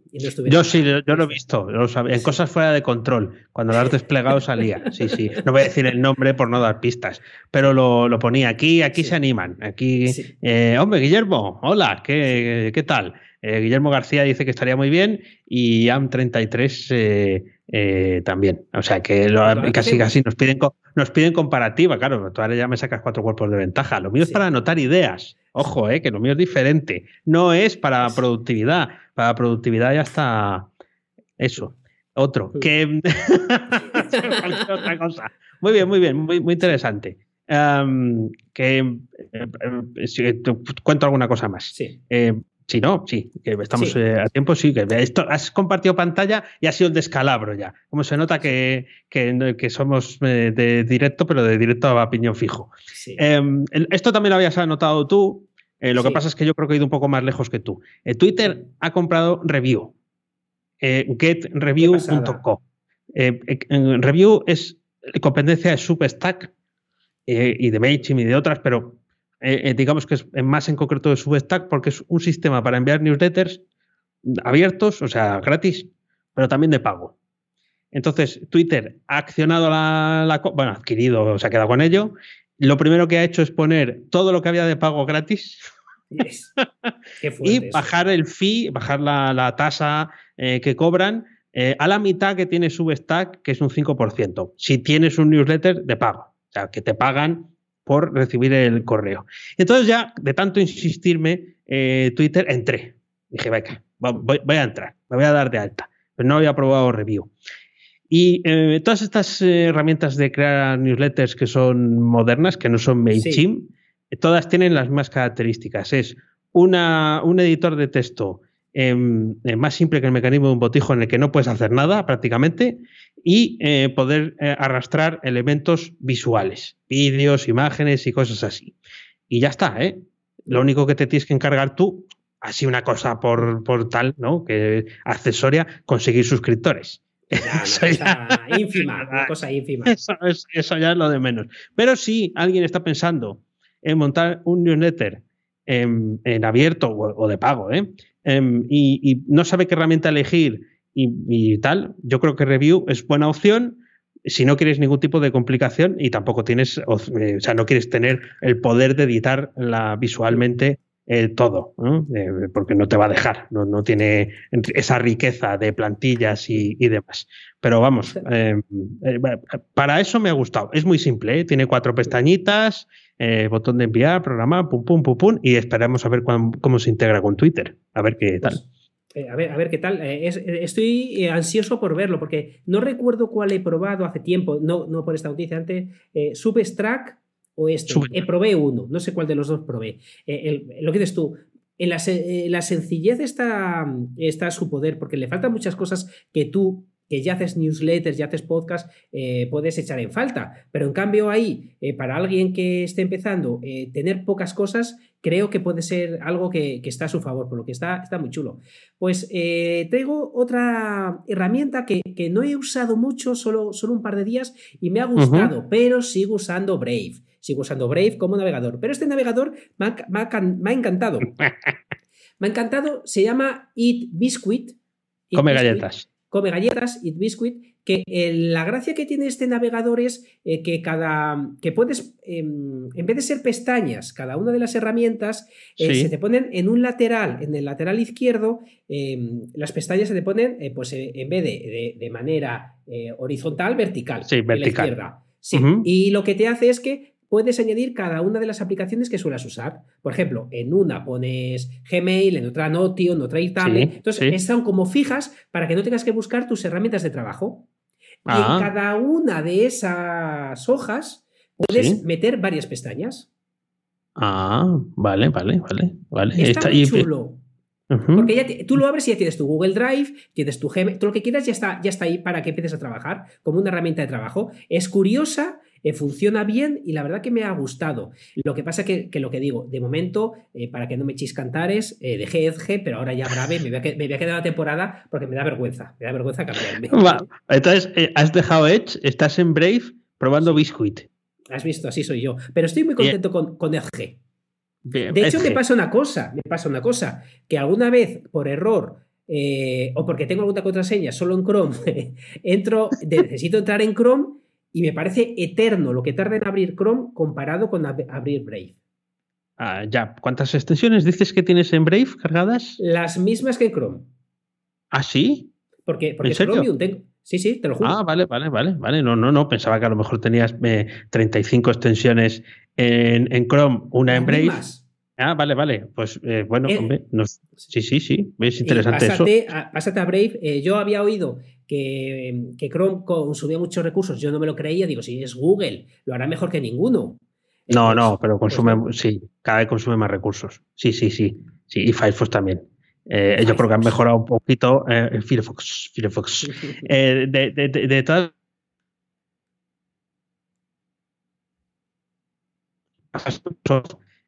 Yo sí, yo lo he visto, en cosas fuera de control. Cuando lo has desplegado salía. Sí, sí. No voy a decir el nombre por no dar pistas, pero lo, lo ponía aquí aquí se animan. Aquí, eh, hombre, Guillermo, hola, ¿qué, qué tal? Eh, Guillermo García dice que estaría muy bien y AM33 eh, también. O sea que casi casi nos piden, nos piden comparativa. Claro, tú ahora ya me sacas cuatro cuerpos de ventaja. Lo mío es para anotar ideas. Ojo, que lo mío es diferente. No es para productividad. Para productividad ya está eso. Otro. Que. *laughs* otra cosa. Muy bien, muy bien, muy, muy interesante que eh, eh, cuento alguna cosa más. Sí. Eh, si no, sí, que estamos a tiempo, sí, que esto has compartido pantalla y ha sido el descalabro ya. Como se nota que, que, somos de directo, pero de directo a piñón fijo. Em, esto también lo habías anotado tú. lo que pasa es que yo creo que he ido un poco más lejos que tú. Twitter ha comprado Review, getreview.co. review es competencia de Substack eh, y de MailChimp y de otras, pero eh, eh, digamos que es más en concreto de Substack porque es un sistema para enviar newsletters abiertos, o sea, gratis, pero también de pago. Entonces, Twitter ha accionado la, la bueno, adquirido, se ha quedado con ello. Lo primero que ha hecho es poner todo lo que había de pago gratis. *laughs* y bajar el fee, bajar la, tasa que cobran a la mitad que tiene Substack, que es un 5%, si tienes un newsletter de pago sea, que te pagan por recibir el correo. Entonces ya, de tanto insistirme, eh, Twitter, entré. Dije, venga, voy, a entrar, me voy a dar de alta. Pero no había probado review. Y eh, todas estas herramientas de crear newsletters que son modernas, que no son MailChimp, todas tienen las mismas características. Es una, un editor de texto em, más simple que el mecanismo de un botijo en el que no puedes hacer nada prácticamente y eh, poder eh, arrastrar elementos visuales, vídeos, imágenes y cosas así. Y ya está, ¿eh? Lo único que te tienes que encargar tú, así una cosa por, por tal, ¿no? Que accesoria, conseguir suscriptores. *laughs* eso ya, ínfima, una *laughs* cosa ínfima. Eso, ya es lo de menos. Pero si alguien está pensando en montar un newsletter en, abierto o, de pago, ¿eh? Em, y, y no sabe qué herramienta elegir y, tal, yo creo que Review es buena opción si no quieres ningún tipo de complicación y tampoco tienes, o sea, no quieres tener el poder de editarla visualmente eh, todo, eh, porque no te va a dejar, no, tiene esa riqueza de plantillas y, demás. Pero vamos, eh, para eso me ha gustado. Es muy simple, tiene cuatro pestañitas, botón de enviar, programa, pum, pum, pum, pum, y esperamos a ver cómo se integra con Twitter, a ver qué tal. Pues, a ver, a ver qué tal. estoy ansioso por verlo, porque no recuerdo cuál he probado hace tiempo, no, no por esta noticia, antes, Substrack o este. Eh, probé uno, no sé cuál de los dos probé. Eh, lo que dices tú, en la, sencillez está, está su poder, porque le faltan muchas cosas que tú que ya haces newsletters, ya haces podcast, eh, puedes echar en falta. Pero en cambio ahí, para alguien que esté empezando, tener pocas cosas, creo que puede ser algo que, está a su favor, por lo que está, está muy chulo. Pues traigo otra herramienta que, no he usado mucho, solo, solo un par de días, y me ha gustado, pero sigo usando Brave sigo usando Brave como navegador. Pero este navegador me ha, encantado. *laughs* me ha encantado, se llama Eat Biscuit. come galletas. Come galletas, Eat Biscuit. Que eh, la gracia que tiene este navegador es eh, que cada. que puedes. Em, en vez de ser pestañas, cada una de las herramientas eh, se te ponen en un lateral, en el lateral izquierdo, em, las pestañas se te ponen, pues en vez de, de, manera horizontal, vertical. Sí, vertical. izquierda. Sí. Y lo que te hace es que puedes añadir cada una de las aplicaciones que suelas usar. Por ejemplo, en una pones Gmail, en otra Notion, en otra Itable. Entonces, están como fijas para que no tengas que buscar tus herramientas de trabajo. Y en ah. cada una de esas hojas puedes meter varias pestañas. Ah, vale, vale, vale. vale. Está, muy chulo. Porque ya tú lo abres y ya tienes tu Google Drive, tienes tu Gmail, todo lo que quieras ya está, ya está ahí para que empieces a trabajar como una herramienta de trabajo. Es curiosa eh, funciona bien y la verdad que me ha gustado. Lo que pasa que, que lo que digo, de momento, eh, para que no me echéis cantares, eh, dejé Edge, pero ahora ya Brave, me voy, a, me voy a quedar la temporada porque me da vergüenza, me da vergüenza cambiarme. *laughs* Entonces, has dejado Edge, estás en Brave probando Biscuit. Has visto, así soy yo. Pero estoy muy contento con, con Edge. de hecho, me pasa una cosa, me pasa una cosa, que alguna vez por error o porque tengo alguna contraseña solo en Chrome, *laughs* entro, necesito entrar en Chrome y me parece eterno lo que tarda en abrir Chrome comparado con abrir Brave. Ah, ya, ¿cuántas extensiones dices que tienes en Brave cargadas? Las mismas que en Chrome. ¿Ah, sí? Porque, porque ¿En Chromium tengo. Sí, sí, te lo juro. Ah, vale, vale, vale, vale. No, no, no. Pensaba que a lo mejor tenías 35 eh, extensiones en, Chrome, una en Brave. Ah, vale, vale. Pues eh, bueno, eh, hombre, sí, sí, sí. Es interesante pásate, eso. A, pásate a Brave. yo había oído que, Chrome consumía muchos recursos, yo no me lo creía, digo, si es Google, lo hará mejor que ninguno. No, no, pero pues consume, sí, cada vez consume más recursos. Sí, sí, sí. sí y Firefox también. Eh, yo creo que han mejorado un poquito eh, Firefox. Firefox. *laughs* Eh, de, de, de, de todas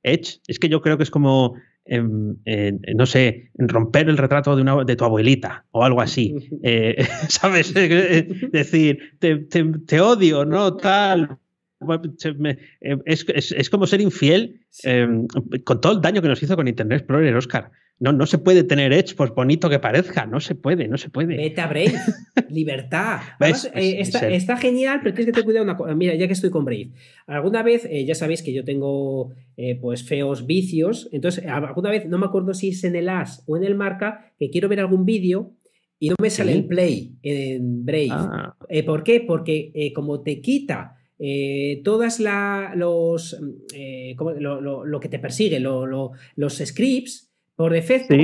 Edge, es que yo creo que es como no sé, romper el retrato de, una, de tu abuelita o algo así. Eh, *laughs* ¿Sabes? Eh, decir, te, odio, ¿no? Tal. Eh, es, como ser infiel con todo el daño que nos hizo con Internet Explorer, Oscar. No, no se puede tener Edge, por bonito que parezca. No se puede, no se puede. Vete a Brave. *laughs* Libertad. Eh, está, genial, pero tienes que tener cuidado una cosa. Mira, ya que estoy con Brave. Alguna vez, eh, ya sabéis que yo tengo eh, pues feos vicios. Entonces, alguna vez, no me acuerdo si es en el as o en el marca, que quiero ver algún vídeo y no me sale el play en Brave. Ah. ¿Por qué? Porque como te quita todas la, los lo, lo, que te persigue, los scripts, por defecto,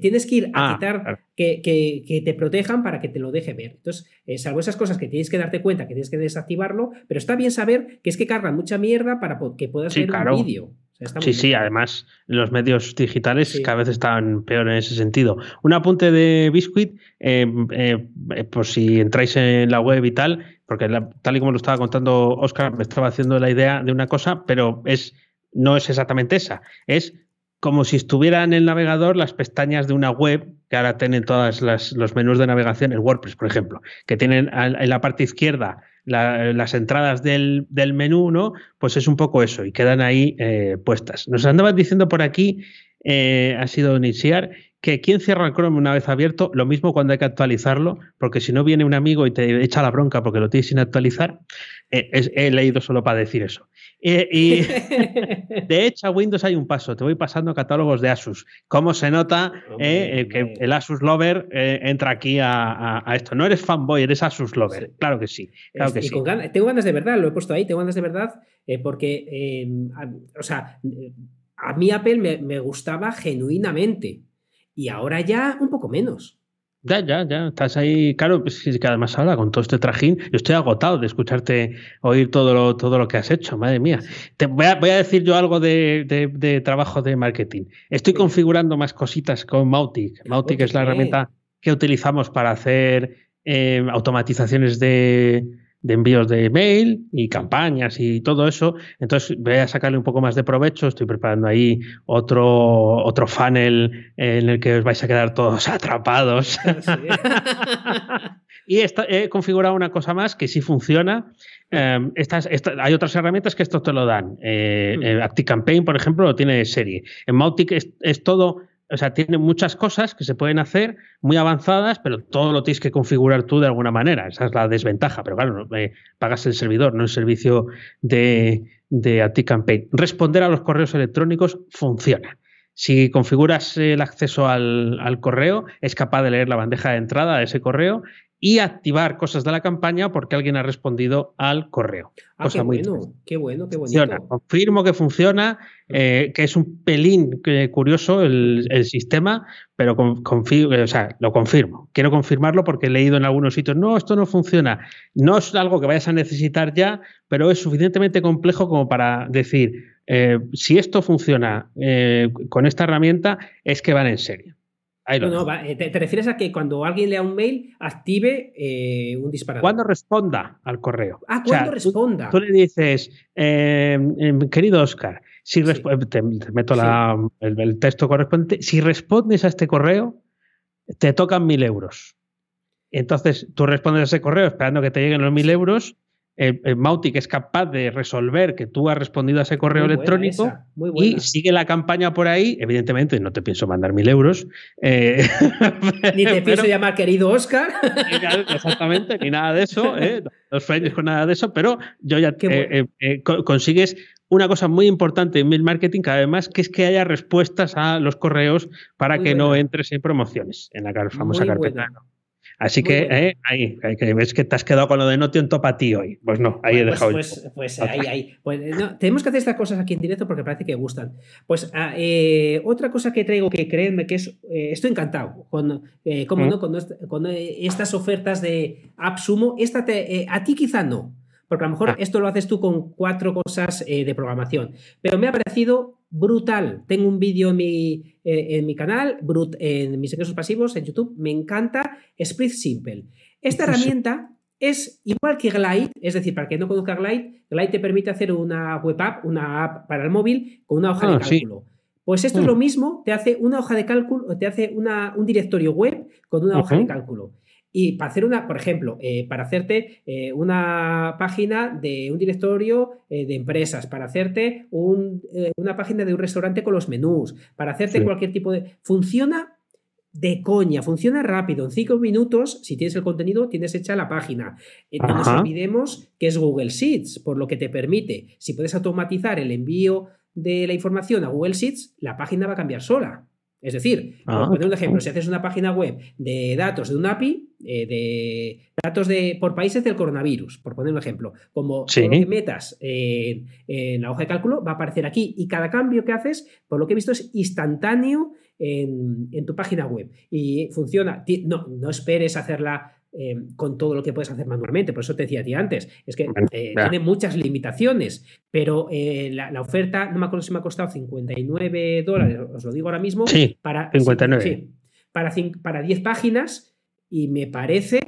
tienes que ir a ah, quitar que, te protejan para que te lo deje ver. Entonces, eh, salvo esas cosas que tienes que darte cuenta, que tienes que desactivarlo, pero está bien saber que es que cargan mucha mierda para que puedas ver un vídeo. sí, sí, además los medios digitales cada vez están peor en ese sentido. Un apunte de Biscuit, eh, eh, por si entráis en la web y tal, porque tal y como lo estaba contando Oscar, me estaba haciendo la idea de una cosa, pero es no es exactamente esa. Es como si estuvieran en el navegador las pestañas de una web que ahora tienen todos los menús de navegación, el WordPress, por ejemplo, que tienen en la parte izquierda las entradas del, menú, ¿no? Pues es un poco eso y quedan ahí eh, puestas. Nos andaban diciendo por aquí, eh, ha sido iniciar, que quien cierra el Chrome una vez abierto, lo mismo cuando hay que actualizarlo, porque si no viene un amigo y te echa la bronca porque lo tienes sin actualizar, eh, he leído solo para decir eso. Y, *laughs* de hecho, a Windows hay un paso. Te voy pasando catálogos de Asus. ¿Cómo se nota eh, que el Asus Lover eh, entra aquí a, esto? No eres fanboy, eres Asus Lover. Claro que sí. Claro que sí. tengo ganas de verdad, lo he puesto ahí, tengo ganas de verdad, eh, porque, em, o sea, a mí Apple me gustaba genuinamente. Y ahora ya un poco menos. Ya, ya, ya, estás ahí, claro, pues que además ahora con todo este trajín, yo estoy agotado de escucharte oír todo lo, todo lo que has hecho, madre mía. Te voy a, voy a decir yo algo de, trabajo de marketing. Estoy configurando más cositas con Mautic. Mautic es la herramienta que utilizamos para hacer eh, automatizaciones de, de envíos de mail y campañas y todo eso. Entonces voy a sacarle un poco más de provecho. Estoy preparando ahí otro, otro funnel en el que os vais a quedar todos *laughs* atrapados. *laughs* y he configurado una cosa más que sí funciona. Em, estas, hay otras herramientas que esto te lo dan. Eh, ActiveCampaign, por ejemplo, lo tiene de serie. En Mautic es todo o sea, tiene muchas cosas que se pueden hacer muy avanzadas, pero todo lo tienes que configurar tú de alguna manera. Esa es la desventaja. Pero claro, eh, pagas el servidor, no el servicio de, de Campaign. Responder a los correos electrónicos funciona. Si configuras el acceso al, al, correo, es capaz de leer la bandeja de entrada de ese correo y activar cosas de la campaña porque alguien ha respondido al correo. Ah, Cosa qué, muy bueno, qué bueno, qué bonito. Funciona. Confirmo que funciona, eh, que es un pelín eh, curioso el, sistema, pero o sea, lo confirmo. Quiero confirmarlo porque he leído en algunos sitios, no, esto no funciona. No es algo que vayas a necesitar ya, pero es suficientemente complejo como para decir, eh, si esto funciona con esta herramienta, es que van en serio. Eh, te, refieres a que cuando alguien lea un mail active eh, un disparador. Cuando responda al correo. Ah, cuando responda. Tú, le dices, em, em, querido Oscar, si te, meto el, texto correspondiente, si respondes a este correo, te tocan mil euros. Entonces tú respondes a ese correo esperando que te lleguen los mil euros eh, eh, Mautic es capaz de resolver que tú has respondido a ese correo electrónico y sigue la campaña por ahí. Evidentemente, no te pienso mandar mil euros. Eh, *laughs* ni te *laughs* pienso llamar querido Oscar. exactamente, ni nada de eso. *laughs* No os con nada de eso, pero yo ya consigues una cosa muy importante en mail marketing cada vez más, que es que haya respuestas a los correos para que no entres en promociones en la famosa carpeta. Así que eh, ahí, ves que te has quedado con lo de no te topa a ti hoy. Pues no, ahí he pues, dejado. Pues, pues ahí, ahí. Pues, tenemos que hacer estas cosas aquí en directo porque parece que gustan. Pues ah, eh, otra cosa que traigo que créanme que es. Eh, estoy encantado con, ¿cómo ¿Mm? no? con, estas ofertas de AppSumo. Esta te, a ti quizá no. Porque a lo mejor ah. esto lo haces tú con cuatro cosas de programación. Pero me ha parecido brutal. Tengo un vídeo en mi, eh, en mi canal, en mis ingresos pasivos, en YouTube. Me encanta Split Simple. Esta herramienta es igual que Glide, es decir, para quien no conozca Glide, Glide te permite hacer una web app, una app para el móvil con una hoja de ah, cálculo. Pues esto es lo mm. mismo, te hace una hoja de cálculo, te hace una, un directorio web con una hoja de cálculo. Y para hacer una, por ejemplo, eh, para hacerte eh, una página de un directorio eh, de empresas, para hacerte una página de un restaurante con los menús, para hacerte cualquier tipo de... Funciona de coña, funciona rápido. En cinco minutos, si tienes el contenido, tienes hecha la página. No nos olvidemos que es Google Sheets, por lo que te permite, si puedes automatizar el envío de la información a Google Sheets, la página va a cambiar sola. Es decir, por ah, poner un ejemplo, si haces una página web de datos de un API, eh, de datos de, por países del coronavirus, por poner un ejemplo, como lo que metas en la hoja de cálculo va a aparecer aquí y cada cambio que haces, por lo que he visto, es instantáneo en, en tu página web y funciona. No, no esperes hacerla eh, con todo lo que puedes hacer manualmente. Por eso te decía a ti antes, es que eh, tiene muchas limitaciones, pero eh, la, oferta, no me acuerdo si me ha costado 59 dólares, os lo digo ahora mismo, para, 59. para, para 10 páginas y me parece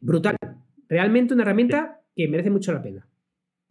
brutal. Realmente una herramienta que merece mucho la pena.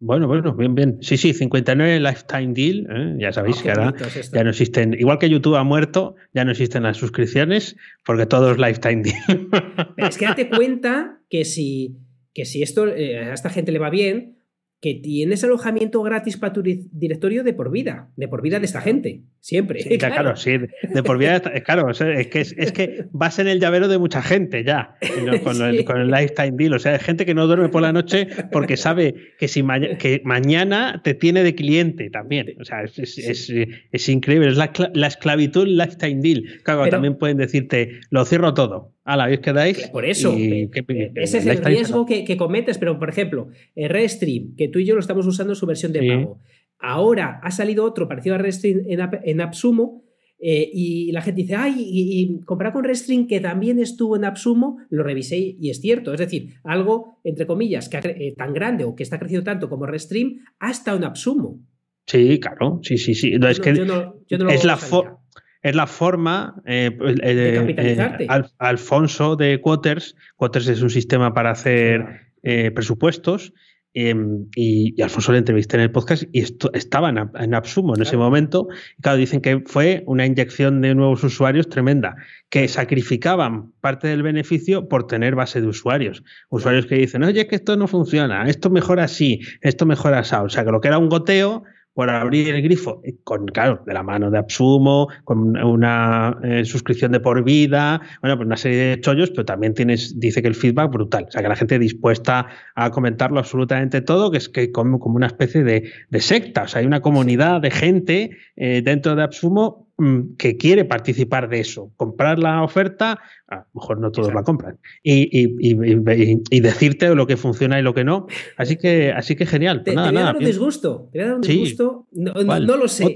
Bueno, bueno, bien, bien. Sí, sí, 59 Lifetime Deal. ¿eh? Ya sabéis ah, que ahora ya no existen, igual que YouTube ha muerto, ya no existen las suscripciones porque todo es Lifetime Deal. Pero es que date cuenta que si, que si esto eh, a esta gente le va bien, que tienes alojamiento gratis para tu directorio de por vida, de por vida de esta gente, siempre. *laughs* claro. sí, de por vida, claro, es que, es, que *laughs* vas en el llavero de mucha gente ya, con, el, lifetime deal, o sea, hay gente que no duerme por la noche porque sabe que, si que mañana te tiene de cliente también, o sea, es, increíble, es la, esclavitud lifetime deal, claro, también pueden decirte, lo cierro todo, la vez quedáis. Por eso, eh, ese es el riesgo que, cometes, pero por ejemplo, eh, Restream, que tú y yo lo estamos usando en su versión de pago. Ahora ha salido otro parecido a Restream en, en AppSumo. Eh, y la gente dice, ay, y, comprar con Restream que también estuvo en AppSumo, lo revisé y es cierto. Es decir, algo, entre comillas, que tan grande o que está creciendo tanto como Restream, ha estado en AppSumo. Sí, claro, sí, sí, sí. es que es la forma es la forma eh, eh, eh Alfonso de Quoters. Quoters es un sistema para hacer eh, presupuestos. Em, y, Alfonso le entrevisté en el podcast y esto, estaba en, en Absumo en ese momento. Y claro, dicen que fue una inyección de nuevos usuarios tremenda, que sacrificaban parte del beneficio por tener base de usuarios. Usuarios que dicen, oye, que esto no funciona, esto mejora así, esto mejora así. O sea, que lo que era un goteo por abrir el grifo, eh, con, claro, de la mano de Absumo, con una eh, suscripción de por vida, bueno, pues una serie de chollos, pero también tienes, dice que el feedback brutal. O sea, que la gente dispuesta a comentarlo absolutamente todo, que es que como, una especie de, secta. O sea, hay una comunidad de gente eh, dentro de Absumo que quiere participar de eso, comprar la oferta, a lo mejor no todos la compran, y, decirte lo que funciona y lo que no. Así que, así que genial. Te, voy a dar un disgusto, te voy a dar un disgusto, no, lo sé.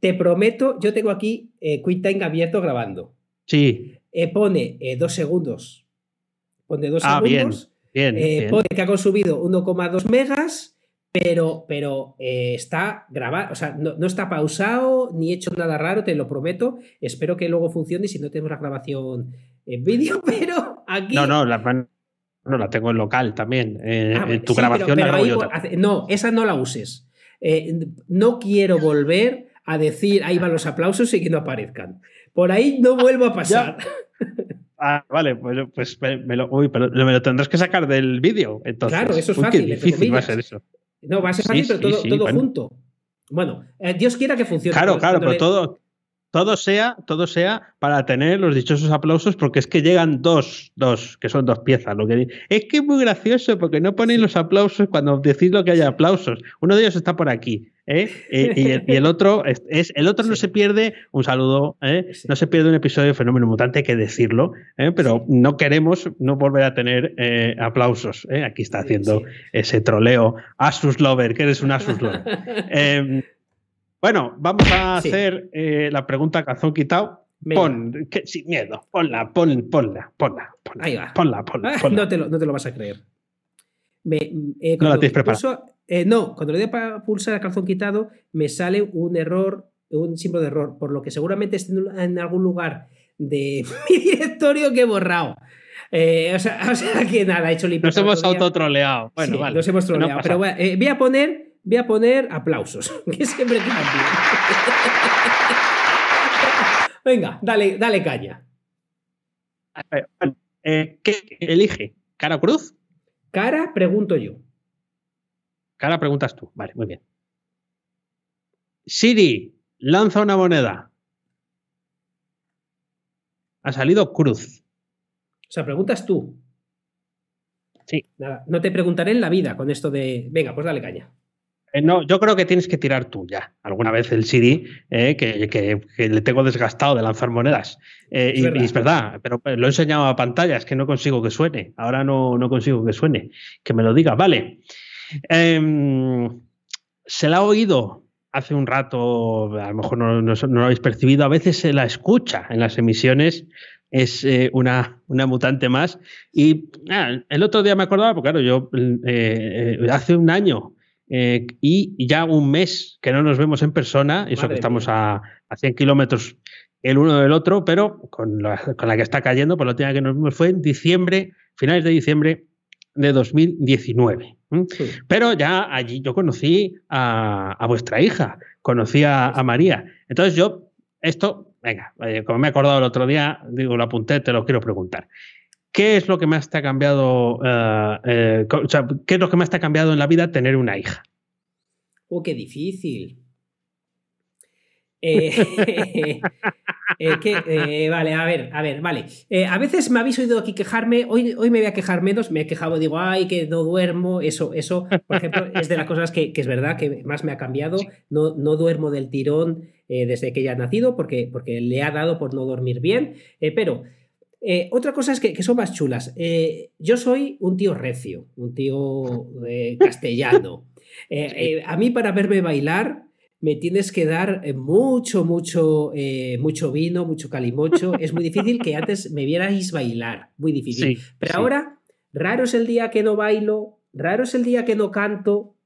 te prometo, yo tengo aquí eh, QuickTime abierto grabando. Sí. Eh, pone eh, dos segundos. Pone dos ah, segundos. Bien, bien, Pone que ha consumido 1,2 megas pero, pero eh, está grabado, o sea, no, está pausado ni hecho nada raro, te lo prometo. Espero que luego funcione si no tenemos la grabación en vídeo, *laughs* pero aquí. No, no, la, no, la tengo en local también. Eh, ah, tu grabación No, esa no la uses. Eh, no quiero volver a decir ahí van los aplausos y que no aparezcan. Por ahí no vuelvo a pasar. Ah, vale, pues, pues me, lo, uy, pero me lo tendrás que sacar del vídeo. Entonces. Claro, eso es fácil. difícil va a ser eso. No, va a ser fácil, pero todo, junto. Bueno, eh, Dios quiera que funcione. Claro, claro, pero todo, todo sea, todo sea para tener los dichosos aplausos, porque es que llegan dos, dos, que son dos piezas. Lo que es que es muy gracioso, porque no ponéis los aplausos cuando decís lo que haya aplausos. Uno de ellos está por aquí. ¿Eh? Y, el, otro es, el otro no se pierde un saludo, ¿eh? no se pierde un episodio de Fenómeno Mutante, hay que decirlo, ¿eh? pero no queremos no volver a tener aplausos. Aquí está haciendo ese troleo. Asus Lover, que eres un Asus Lover. *laughs* Em, bueno, vamos a hacer la pregunta calzón quitado. Pon, sin miedo, ponla, ponla, ponla, ponla. Ahí va. Ponla, ponla, ah, no, te lo, no te lo vas a creer. no la tienes preparada. Eh, no, cuando le doy para pulsar el calzón quitado, me sale un error, un símbolo de error, por lo que seguramente esté en algún lugar de *laughs* mi directorio que he borrado. Eh, o, sea, *laughs* que nada, he hecho limpieza. Nos hemos autotroleado. Bueno, vale. Nos hemos troleado. pero eh, voy a poner, voy a poner aplausos, *laughs* que siempre bien. Venga, dale, dale caña. ¿Qué elige? ¿Cara o cruz? Cara, pregunto yo. Ahora preguntas tú. Vale, muy bien. Siri, lanza una moneda. Ha salido cruz. O sea, preguntas tú. Sí. Nada, no te preguntaré en la vida con esto de. Venga, pues dale caña. Eh, no, yo creo que tienes que tirar tú ya. Alguna vez el Siri, eh, que, le tengo desgastado de lanzar monedas. Eh, y, es verdad, pero lo he enseñado a pantalla, es que no consigo que suene. Ahora no, no consigo que suene. Que me lo diga. Vale. Em, se la ha oído hace un rato, a lo mejor no, lo habéis percibido, a veces se la escucha en las emisiones, es eh, una, una, mutante más. Y ah, el otro día me acordaba, porque claro, yo eh, eh, hace un año y ya un mes que no nos vemos en persona, eso que estamos a, a, 100 kilómetros el uno del otro, pero con la, con la que está cayendo, por la última que nos vimos fue en diciembre, finales de diciembre de 2019. Pero ya allí yo conocí a, vuestra hija, conocí a, María. Entonces yo, esto, venga, como me he acordado el otro día, digo, lo apunté, te lo quiero preguntar. ¿qué es lo que más te ha cambiado? Eh, eh, ¿Qué es lo que más te ha cambiado en la vida tener una hija? Oh, qué difícil. Eh, *laughs* eh, vale, a ver, a ver, vale. a veces me habéis oído aquí quejarme, hoy, hoy me voy a quejar menos, me he quejado, digo, ay, que no duermo, eso, eso, por ejemplo, es de las cosas que, es verdad que más me ha cambiado, no, no duermo del tirón desde que ya ha nacido, porque, porque le ha dado por no dormir bien, pero... otra cosa es que, que son más chulas. yo soy un tío recio, un tío castellano. a mí para verme bailar me tienes que dar eh, mucho, mucho, eh, mucho vino, mucho calimocho. Es muy difícil que antes me vierais bailar, muy difícil. Pero ahora, raro es el día que no bailo, raro es el día que no canto,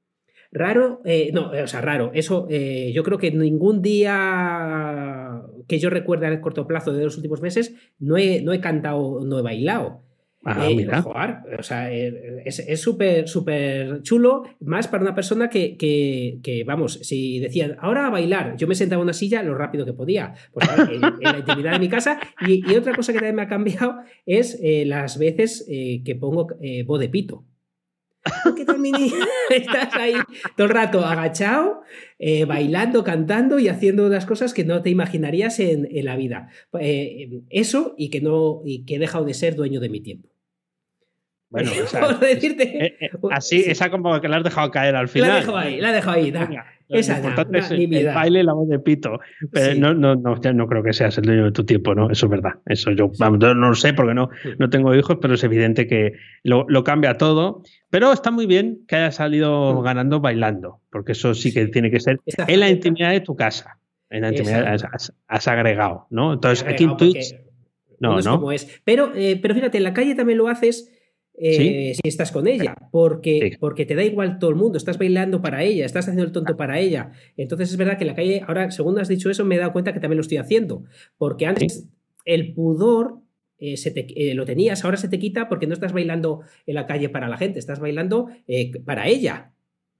raro, eh, no, o sea, raro, eso yo creo que ningún día que yo recuerde a corto plazo de los últimos meses no he, no he cantado, no he bailado. Ah, eh, o sea, eh, es súper, súper chulo, más para una persona que, que, vamos, si decían, ahora a bailar, yo me sentaba en una silla lo rápido que podía, pues en, la intimidad de mi casa. Y, otra cosa que también me ha cambiado es eh, las veces que pongo voz de pito. Porque también *laughs* estás ahí todo el rato agachado, bailando, cantando y haciendo las cosas que no te imaginarías en, en la vida. eso y que no y que he dejado de ser dueño de mi tiempo. Bueno, *laughs* decirte. Eh, eh, *laughs* así, esa como que la has dejado caer al final. La dejo ahí, la dejo ahí. esa importante es el baile y la voz de pito. Pero no, no, no, no, creo que seas el dueño de tu tiempo, ¿no? Eso es verdad. Eso yo, no lo sé porque no, no tengo hijos, pero es evidente que lo, lo, cambia todo. Pero está muy bien que hayas salido mm. ganando bailando, porque eso sí que tiene que ser en la intimidad de tu casa. En la intimidad has, agregado, ¿no? Entonces, aquí en Twitch. No, no. Como es. Pero, eh, pero fíjate, en la calle también lo haces eh, si estás con ella, porque, porque te da igual todo el mundo, estás bailando para ella, estás haciendo el tonto para ella. Entonces es verdad que en la calle, ahora, según has dicho eso, me he dado cuenta que también lo estoy haciendo, porque antes el pudor eh, eh, lo tenías, ahora se te quita porque no estás bailando en la calle para la gente, estás bailando para ella.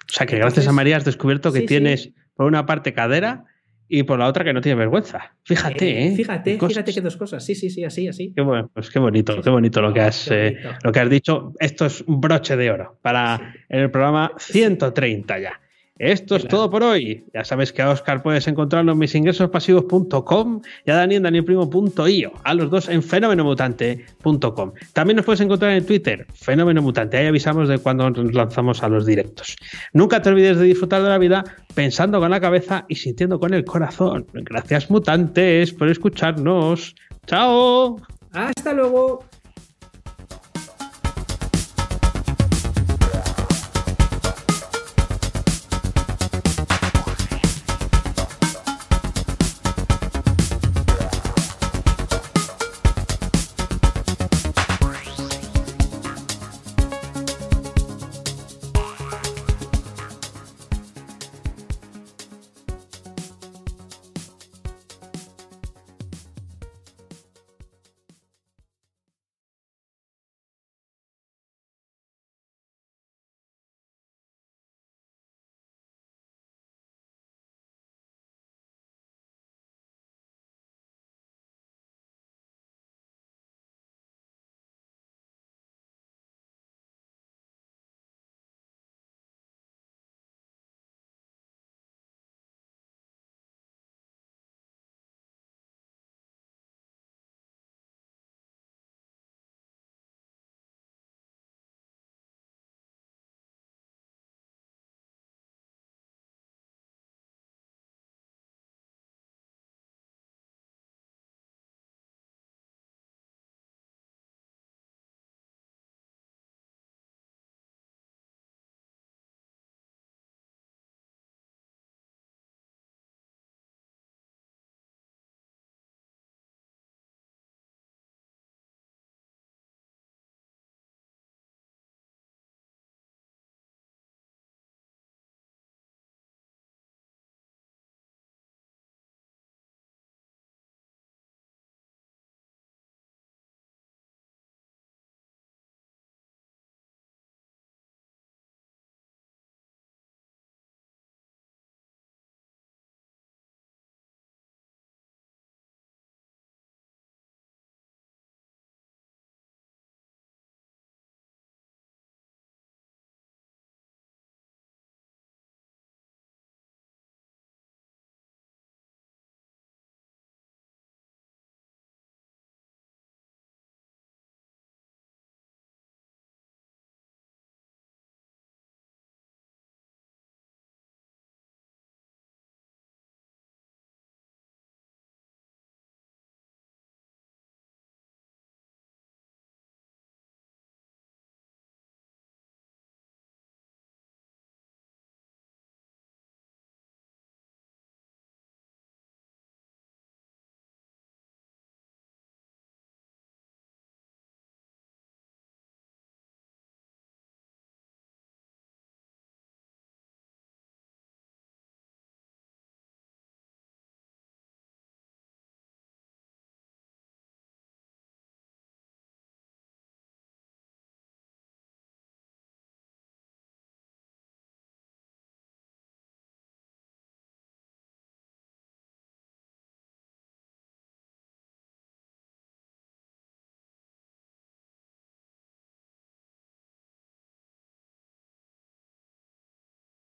O sea que gracias a María has descubierto que tienes por una parte cadera y por la otra que no tiene vergüenza. Fíjate, ¿eh? ¿eh? Fíjate, fíjate que dos cosas. Sí, sí, sí, así, así. Qué bueno, pues qué bonito, qué bonito lo que has, eh, lo que has dicho. Esto es un broche de oro para el programa 130 ya. Esto es todo por hoy. Ya sabes que a Oscar puedes encontrarlo en misingresospasivos.com y a Dani en danielprimo.io. A los dos en fenomenomutante.com. También nos puedes encontrar en Twitter, Fenómeno Mutante. Ahí avisamos de cuando nos lanzamos a los directos. Nunca te olvides de disfrutar de la vida pensando con la cabeza y sintiendo con el corazón. Gracias, mutantes, por escucharnos. ¡Chao! Hasta luego.